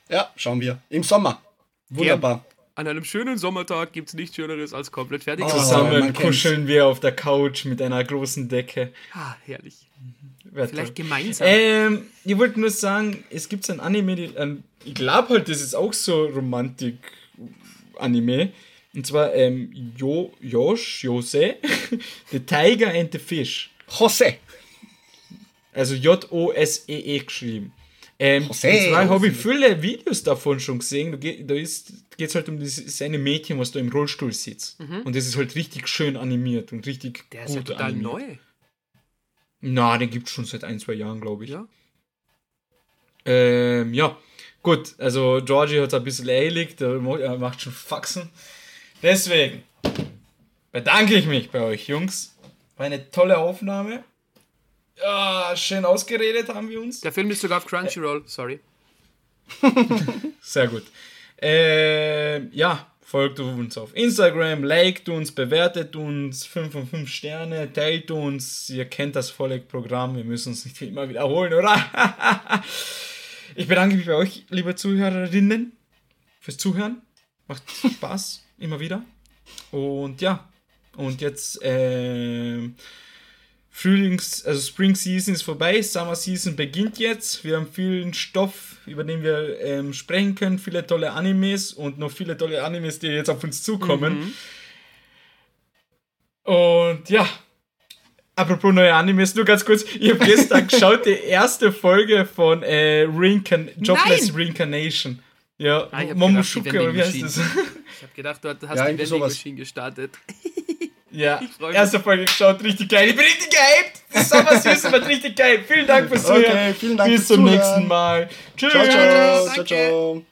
Ja, schauen wir. Im Sommer. Wunderbar. An einem schönen Sommertag gibt es nichts Schöneres als komplett fertig Oh. zu sein. Zusammen kuscheln wir auf der Couch mit einer großen Decke. Ah, herrlich. Wär Vielleicht toll. gemeinsam. Ähm, ich wollte nur sagen, es gibt so ein Anime, die, ähm, ich glaube halt, das ist auch so Romantik-Anime. Und zwar ähm, jo, Josh, Jose, The Tiger and the Fish. José. Also J-O-S-E-E E geschrieben. Ähm, José. und zwar habe ich viele Videos davon schon gesehen. Da geht es halt um dieses eine Mädchen, was da im Rollstuhl sitzt. Und das ist halt richtig schön animiert und richtig Der ist ja gut total animiert. neu. Na, den gibt es schon seit ein, zwei Jahren, glaube ich. Ja. Ähm, ja, gut, also Georgie hat es ein bisschen eilig, der er macht schon Faxen. Deswegen bedanke ich mich bei euch, Jungs. War eine tolle Aufnahme. Ja, schön ausgeredet haben wir uns. Der Film ist sogar auf Crunchyroll, sorry. Sehr gut. Ähm, ja, folgt uns auf Instagram, liked uns, bewertet uns, 5 von 5 Sterne, teilt uns. Ihr kennt das volle Programm, wir müssen uns nicht immer wiederholen, oder? ich bedanke mich bei euch, liebe Zuhörerinnen, fürs Zuhören. Macht Spaß, immer wieder. Und ja, und jetzt ähm, Frühlings-, also Spring Season ist vorbei, Summer Season beginnt jetzt. Wir haben vielen Stoff, über den wir ähm, sprechen können, viele tolle Animes und noch viele tolle Animes, die jetzt auf uns zukommen. Und ja, apropos neue Animes, nur ganz kurz, ich habe gestern geschaut, die erste Folge von äh, Reincarn Jobless Nein! Reincarnation. Ja, Ah, die oder wie heißt das? Ich habe gedacht, du hast Ja, die Vending. Machine gestartet. Ja, erste Folge geschaut, richtig geil. Ich bin richtig gehypt. Das Summer Season wird richtig geil. Vielen Dank fürs Zuhören. Okay, vielen Dank Bis zum Zuhören. nächsten Mal. Tschüss. Ciao, ciao. Ciao, ciao.